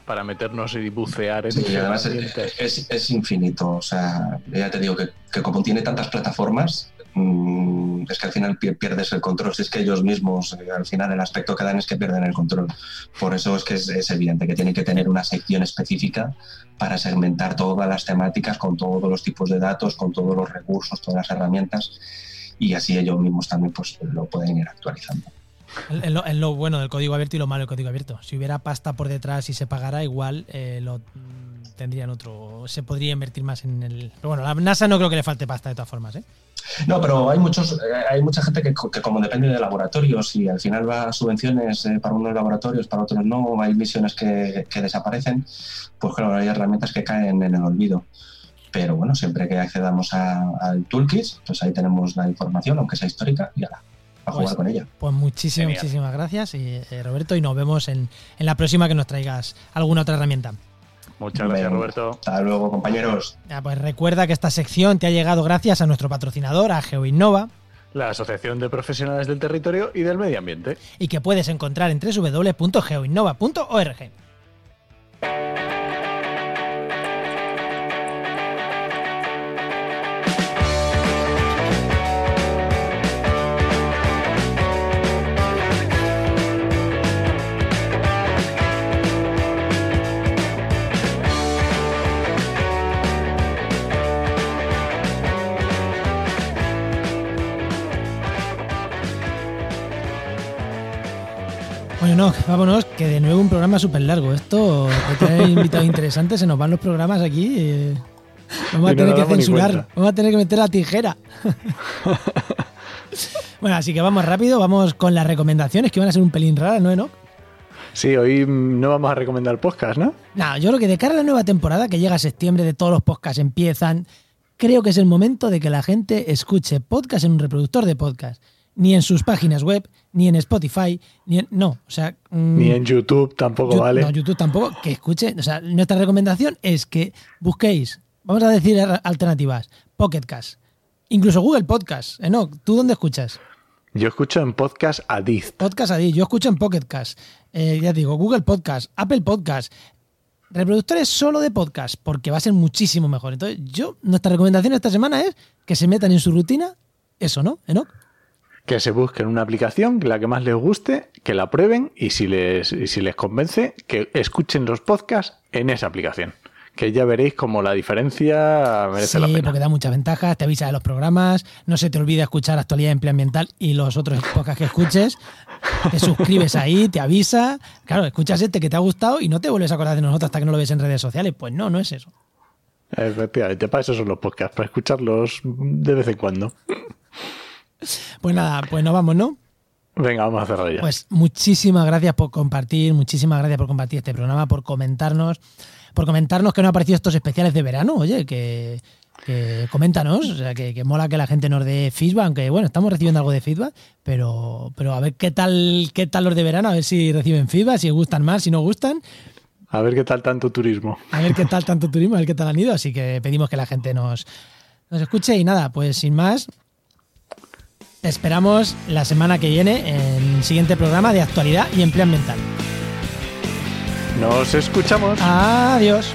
para, meternos y bucear en sí, además es, es, infinito. O sea, ya te digo que, que como tiene tantas plataformas, Mm, es que al final pierdes el control. Si es que ellos mismos, eh, al final, el aspecto que dan es que pierden el control. Por eso es que es, evidente que tienen que tener una sección específica para segmentar todas las temáticas con todos los tipos de datos, con todos los recursos, todas las herramientas y así ellos mismos también pues, lo pueden ir actualizando. Es lo, bueno del código abierto y lo malo del código abierto. Si hubiera pasta por detrás y se pagara, igual eh, lo tendrían otro. Se podría invertir más en el. Pero bueno, la NASA no creo que le falte pasta de todas formas, ¿eh? No, pero hay muchos, eh, hay mucha gente que, como depende de laboratorios y al final va a subvenciones eh, para unos laboratorios, para otros no, hay misiones que, desaparecen, pues claro, hay herramientas que caen en el olvido. Pero bueno, siempre que accedamos al toolkit, pues ahí tenemos la información, aunque sea histórica, y ahora a jugar pues, con ella. Pues muchísimas, muchísimas gracias, y, eh, Roberto, y nos vemos en, en la próxima que nos traigas alguna otra herramienta. Muchas gracias, Roberto. Hasta luego, compañeros. Ya, pues recuerda que esta sección te ha llegado gracias a nuestro patrocinador, a GeoInnova. La Asociación de Profesionales del Territorio y del Medio Ambiente. Y que puedes encontrar en www.geoinnova.org. Bueno, vámonos, que de nuevo un programa súper largo. Esto, que tener invitados interesantes, se nos van los programas aquí. Eh, vamos a tener que censurar, vamos a tener que meter la tijera. bueno, así que vamos rápido, vamos con las recomendaciones que van a ser un pelín raras, ¿no, Enoch? Sí, hoy no vamos a recomendar podcast, ¿no? No, yo creo que de cara a la nueva temporada que llega a septiembre, de todos los podcasts empiezan, creo que es el momento de que la gente escuche podcast en un reproductor de podcast ni en sus páginas web, ni en Spotify, ni en, no, o sea, mm, ni en YouTube tampoco vale. No, YouTube tampoco, que escuche, o sea, nuestra recomendación es que busquéis, vamos a decir alternativas, Pocket Cast, incluso Google Podcast, ¿eh? no, ¿tú dónde escuchas? Yo escucho en Podcast Addict. Podcast Addict, yo escucho en Pocket Cast, eh, ya digo, Google Podcast, Apple Podcast, reproductores solo de podcast, porque va a ser muchísimo mejor. Entonces, yo, nuestra recomendación esta semana es que se metan en su rutina eso, ¿no? ¿Enoch? Que se busquen una aplicación, la que más les guste, que la prueben y si les, si les convence, que escuchen los podcasts en esa aplicación. Que ya veréis como la diferencia merece la pena. porque da muchas ventajas, te avisa de los programas, no se te olvide escuchar actualidad empleo ambiental y los otros podcasts que escuches. Te suscribes ahí, te avisa. Claro, escuchas este que te ha gustado y no te vuelves a acordar de nosotros hasta que no lo ves en redes sociales. Pues no, no es eso. Efectivamente, para eso son los podcasts, para escucharlos de vez en cuando. Pues nada, pues nos vamos, ¿no? Venga, vamos a cerrar ya. Pues muchísimas gracias por compartir, muchísimas gracias por compartir este programa, por comentarnos, por comentarnos que no han aparecido estos especiales de verano, oye, que, coméntanos, o sea, que, mola que la gente nos dé feedback, aunque bueno, estamos recibiendo algo de feedback, pero, pero a ver qué tal, qué tal los de verano, a ver si reciben feedback, si gustan más, si no gustan. A ver qué tal tanto turismo. A ver qué tal tanto turismo, a ver qué tal han ido, así que pedimos que la gente nos, nos escuche y nada, pues sin más, esperamos la semana que viene en el siguiente programa de actualidad y empleo ambiental. Nos escuchamos. Adiós.